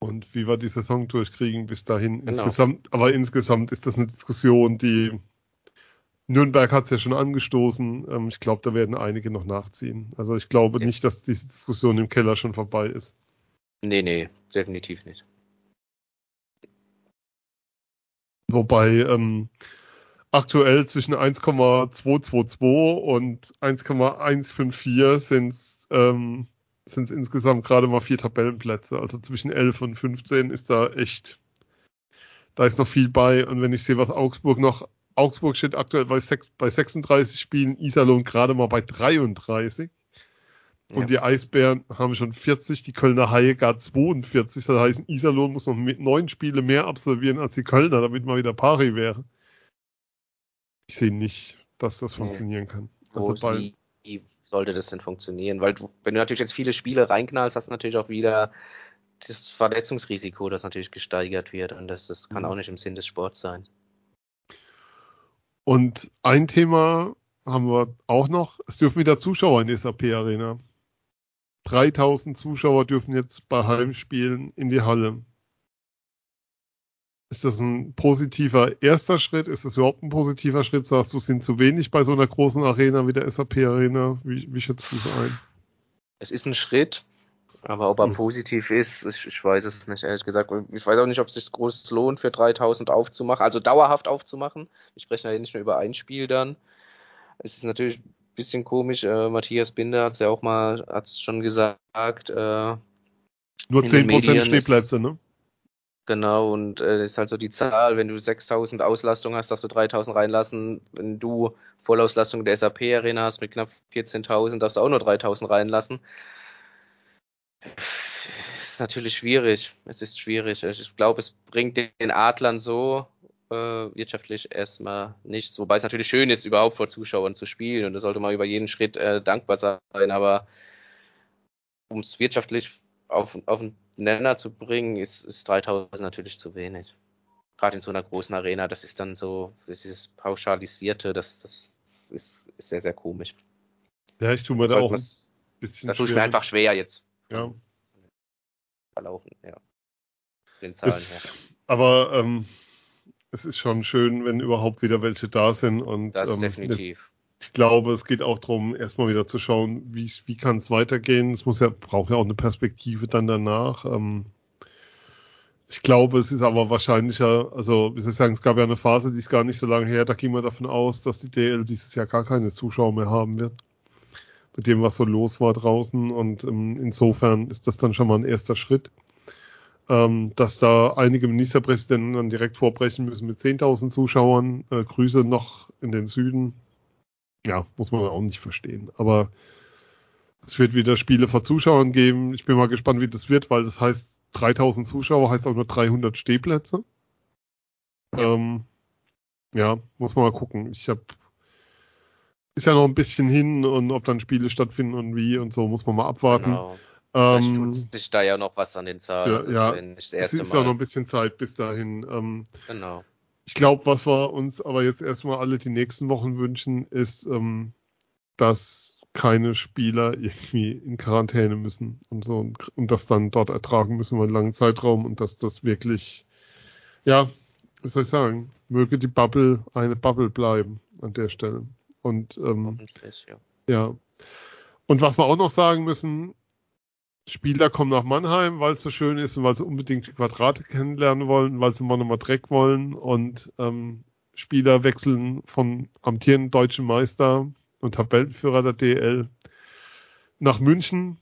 Und wie wir die Saison durchkriegen bis dahin. Genau. Insgesamt, aber insgesamt ist das eine Diskussion, die Nürnberg hat es ja schon angestoßen. Ähm, ich glaube, da werden einige noch nachziehen. Also ich glaube ja. nicht, dass diese Diskussion im Keller schon vorbei ist. Nee, nee, definitiv nicht. Wobei ähm, aktuell zwischen 1,222 und 1,154 sind ähm, es insgesamt gerade mal vier Tabellenplätze. Also zwischen 11 und 15 ist da echt, da ist noch viel bei. Und wenn ich sehe, was Augsburg noch, Augsburg steht aktuell bei, bei 36 Spielen, Iserlohn gerade mal bei 33. Und die Eisbären haben schon 40, die Kölner Haie gar 42. Das heißt, Iserlohn muss noch neun Spiele mehr absolvieren als die Kölner, damit mal wieder pari wäre. Ich sehe nicht, dass das funktionieren kann. Also wie, wie, sollte das denn funktionieren? Weil du, wenn du natürlich jetzt viele Spiele reinknallst, hast du natürlich auch wieder das Verletzungsrisiko, das natürlich gesteigert wird. Und das, das kann mhm. auch nicht im Sinn des Sports sein. Und ein Thema haben wir auch noch. Es dürfen wieder Zuschauer in der SAP Arena. 3000 Zuschauer dürfen jetzt bei Heimspielen in die Halle. Ist das ein positiver erster Schritt? Ist das überhaupt ein positiver Schritt? Sagst du, es sind zu wenig bei so einer großen Arena wie der SAP Arena? Wie, wie schätzt du es ein? Es ist ein Schritt, aber ob er hm. positiv ist, ich, ich, weiß es nicht, ehrlich gesagt. Ich weiß auch nicht, ob es sich groß lohnt, für 3000 aufzumachen, also dauerhaft aufzumachen. Wir sprechen ja nicht nur über ein Spiel dann. Es ist natürlich bisschen komisch. Äh, Matthias Binder hat es ja auch mal, hat es schon gesagt. Äh, Nur 10% Stehplätze, ne? Genau, und äh, ist halt so die Zahl, wenn du 6000 Auslastung hast, darfst du 3000 reinlassen. Wenn du Vollauslastung der SAP-Arena hast mit knapp 14.000, darfst du auch nur 3000 reinlassen. Ist natürlich schwierig. Es ist schwierig. Ich glaube, es bringt den Adlern so äh, wirtschaftlich erstmal nichts. Wobei es natürlich schön ist, überhaupt vor Zuschauern zu spielen und da sollte man über jeden Schritt äh, dankbar sein. Aber um es wirtschaftlich auf, auf den Nenner zu bringen, ist, ist 3000 natürlich zu wenig. Gerade in so einer großen Arena, das ist dann so, das dieses Pauschalisierte, das, das ist, ist sehr, sehr komisch. Ja, ich tue mir da auch ein bisschen Das tue ich mir einfach schwer jetzt. Ja. Verlaufen, ja. Den Zahlen ist, her. Aber ähm, es ist schon schön, wenn überhaupt wieder welche da sind. Und, das ähm, definitiv. Ich glaube, es geht auch darum, erstmal wieder zu schauen, wie, wie kann es weitergehen. Es muss ja, braucht ja auch eine Perspektive dann danach. Ähm, ich glaube, es ist aber wahrscheinlicher, also wie soll ich sagen, es gab ja eine Phase, die ist gar nicht so lange her, da ging man davon aus, dass die DL dieses Jahr gar keine Zuschauer mehr haben wird. mit dem, was so los war draußen. Und ähm, insofern ist das dann schon mal ein erster Schritt. Ähm, dass da einige Ministerpräsidenten dann direkt vorbrechen müssen mit 10.000 Zuschauern. Äh, Grüße noch in den Süden. Ja, muss man auch nicht verstehen. Aber es wird wieder Spiele vor Zuschauern geben. Ich bin mal gespannt, wie das wird, weil das heißt, 3000 Zuschauer heißt auch nur 300 Stehplätze. Ähm, ja, muss man mal gucken. Ich habe ist ja noch ein bisschen hin und ob dann Spiele stattfinden und wie und so muss man mal abwarten. Genau. Ähm, tut sich da ja noch was an den Zahlen. Für, ja, es ist ja noch ein bisschen Zeit bis dahin. Ähm, genau. Ich glaube, was wir uns aber jetzt erstmal alle die nächsten Wochen wünschen, ist, ähm, dass keine Spieler irgendwie in Quarantäne müssen und so und, und das dann dort ertragen müssen über einen langen Zeitraum und dass das wirklich, ja, wie soll ich sagen, möge die Bubble eine Bubble bleiben an der Stelle. Und ähm, ja. ja. Und was wir auch noch sagen müssen, Spieler kommen nach Mannheim, weil es so schön ist und weil sie unbedingt die Quadrate kennenlernen wollen, weil sie mal nochmal Dreck wollen und ähm, Spieler wechseln vom amtierenden deutschen Meister und Tabellenführer der DL nach München,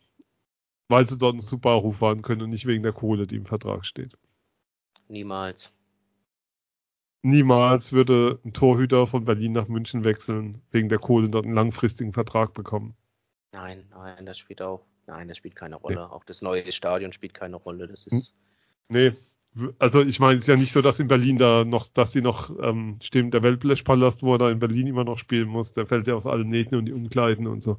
weil sie dort einen super Ruf fahren können und nicht wegen der Kohle, die im Vertrag steht. Niemals. Niemals würde ein Torhüter von Berlin nach München wechseln, wegen der Kohle dort einen langfristigen Vertrag bekommen. Nein, nein, das spielt auch, nein, das spielt keine Rolle. Nee. Auch das neue Stadion spielt keine Rolle. Das ist. Nee, also ich meine, es ist ja nicht so, dass in Berlin da noch, dass sie noch, ähm, stimmt, der Weltblechpalast, wo er da in Berlin immer noch spielen muss, der fällt ja aus allen Nähten und die Umkleiden und so.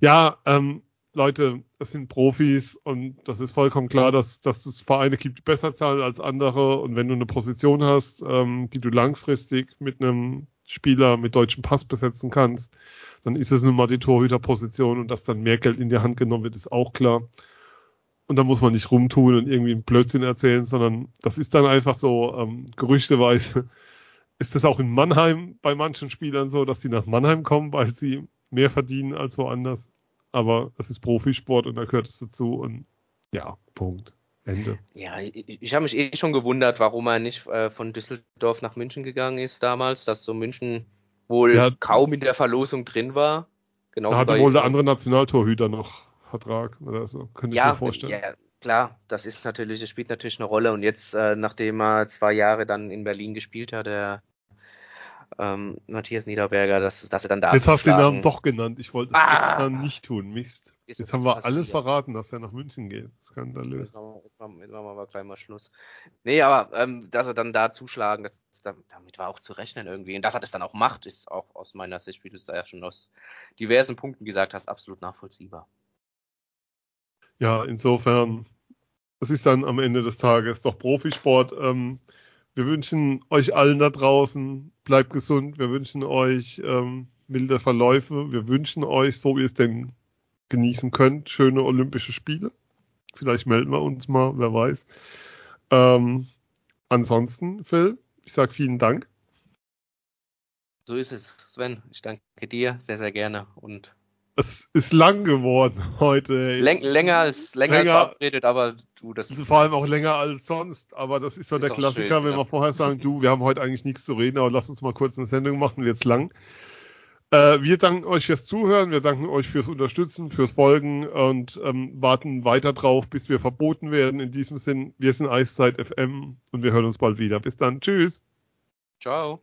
Ja, ähm, Leute, es sind Profis und das ist vollkommen klar, dass, dass es Vereine gibt, die besser zahlen als andere. Und wenn du eine Position hast, ähm, die du langfristig mit einem Spieler mit deutschem Pass besetzen kannst, dann ist es nun mal die Torhüterposition und dass dann mehr Geld in die Hand genommen wird, ist auch klar. Und da muss man nicht rumtun und irgendwie einen Blödsinn erzählen, sondern das ist dann einfach so, ähm, gerüchteweise ist das auch in Mannheim bei manchen Spielern so, dass die nach Mannheim kommen, weil sie mehr verdienen als woanders aber es ist Profisport und da gehört es dazu und ja, Punkt. Ende. Ja, ich, ich habe mich eh schon gewundert, warum er nicht äh, von Düsseldorf nach München gegangen ist damals, dass so München wohl ja, kaum in der Verlosung drin war. Genau da hatte wohl der andere Nationaltorhüter noch Vertrag oder so, könnte ja, ich mir vorstellen. Ja, klar, das ist natürlich, das spielt natürlich eine Rolle und jetzt, äh, nachdem er zwei Jahre dann in Berlin gespielt hat, der ähm, Matthias Niederberger, dass, dass er dann da. Jetzt hast du den Namen doch genannt. Ich wollte es ah, extra nicht tun. Mist. Jetzt haben wir passiert. alles verraten, dass er nach München geht. Skandalös. Jetzt machen, wir, jetzt, machen, jetzt machen wir aber gleich mal Schluss. Nee, aber ähm, dass er dann da zuschlagen, das, damit war auch zu rechnen irgendwie. Und dass er das dann auch macht, ist auch aus meiner Sicht, wie du es ja schon aus diversen Punkten gesagt hast, absolut nachvollziehbar. Ja, insofern, es ist dann am Ende des Tages doch Profisport. Ähm, wir wünschen euch allen da draußen, bleibt gesund. Wir wünschen euch ähm, milde Verläufe. Wir wünschen euch, so wie ihr es denn genießen könnt, schöne Olympische Spiele. Vielleicht melden wir uns mal, wer weiß. Ähm, ansonsten, Phil, ich sage vielen Dank. So ist es, Sven. Ich danke dir sehr, sehr gerne und es ist lang geworden heute. Läng, länger als länger, länger als verabredet, aber du das. Vor allem auch länger als sonst. Aber das ist so ist der Klassiker, schön, wenn ja. wir vorher sagen, du, wir haben heute eigentlich nichts zu reden, aber lass uns mal kurz eine Sendung machen, jetzt lang. Äh, wir danken euch fürs Zuhören, wir danken euch fürs Unterstützen, fürs Folgen und ähm, warten weiter drauf, bis wir verboten werden. In diesem Sinn, wir sind Eiszeit FM und wir hören uns bald wieder. Bis dann. Tschüss. Ciao.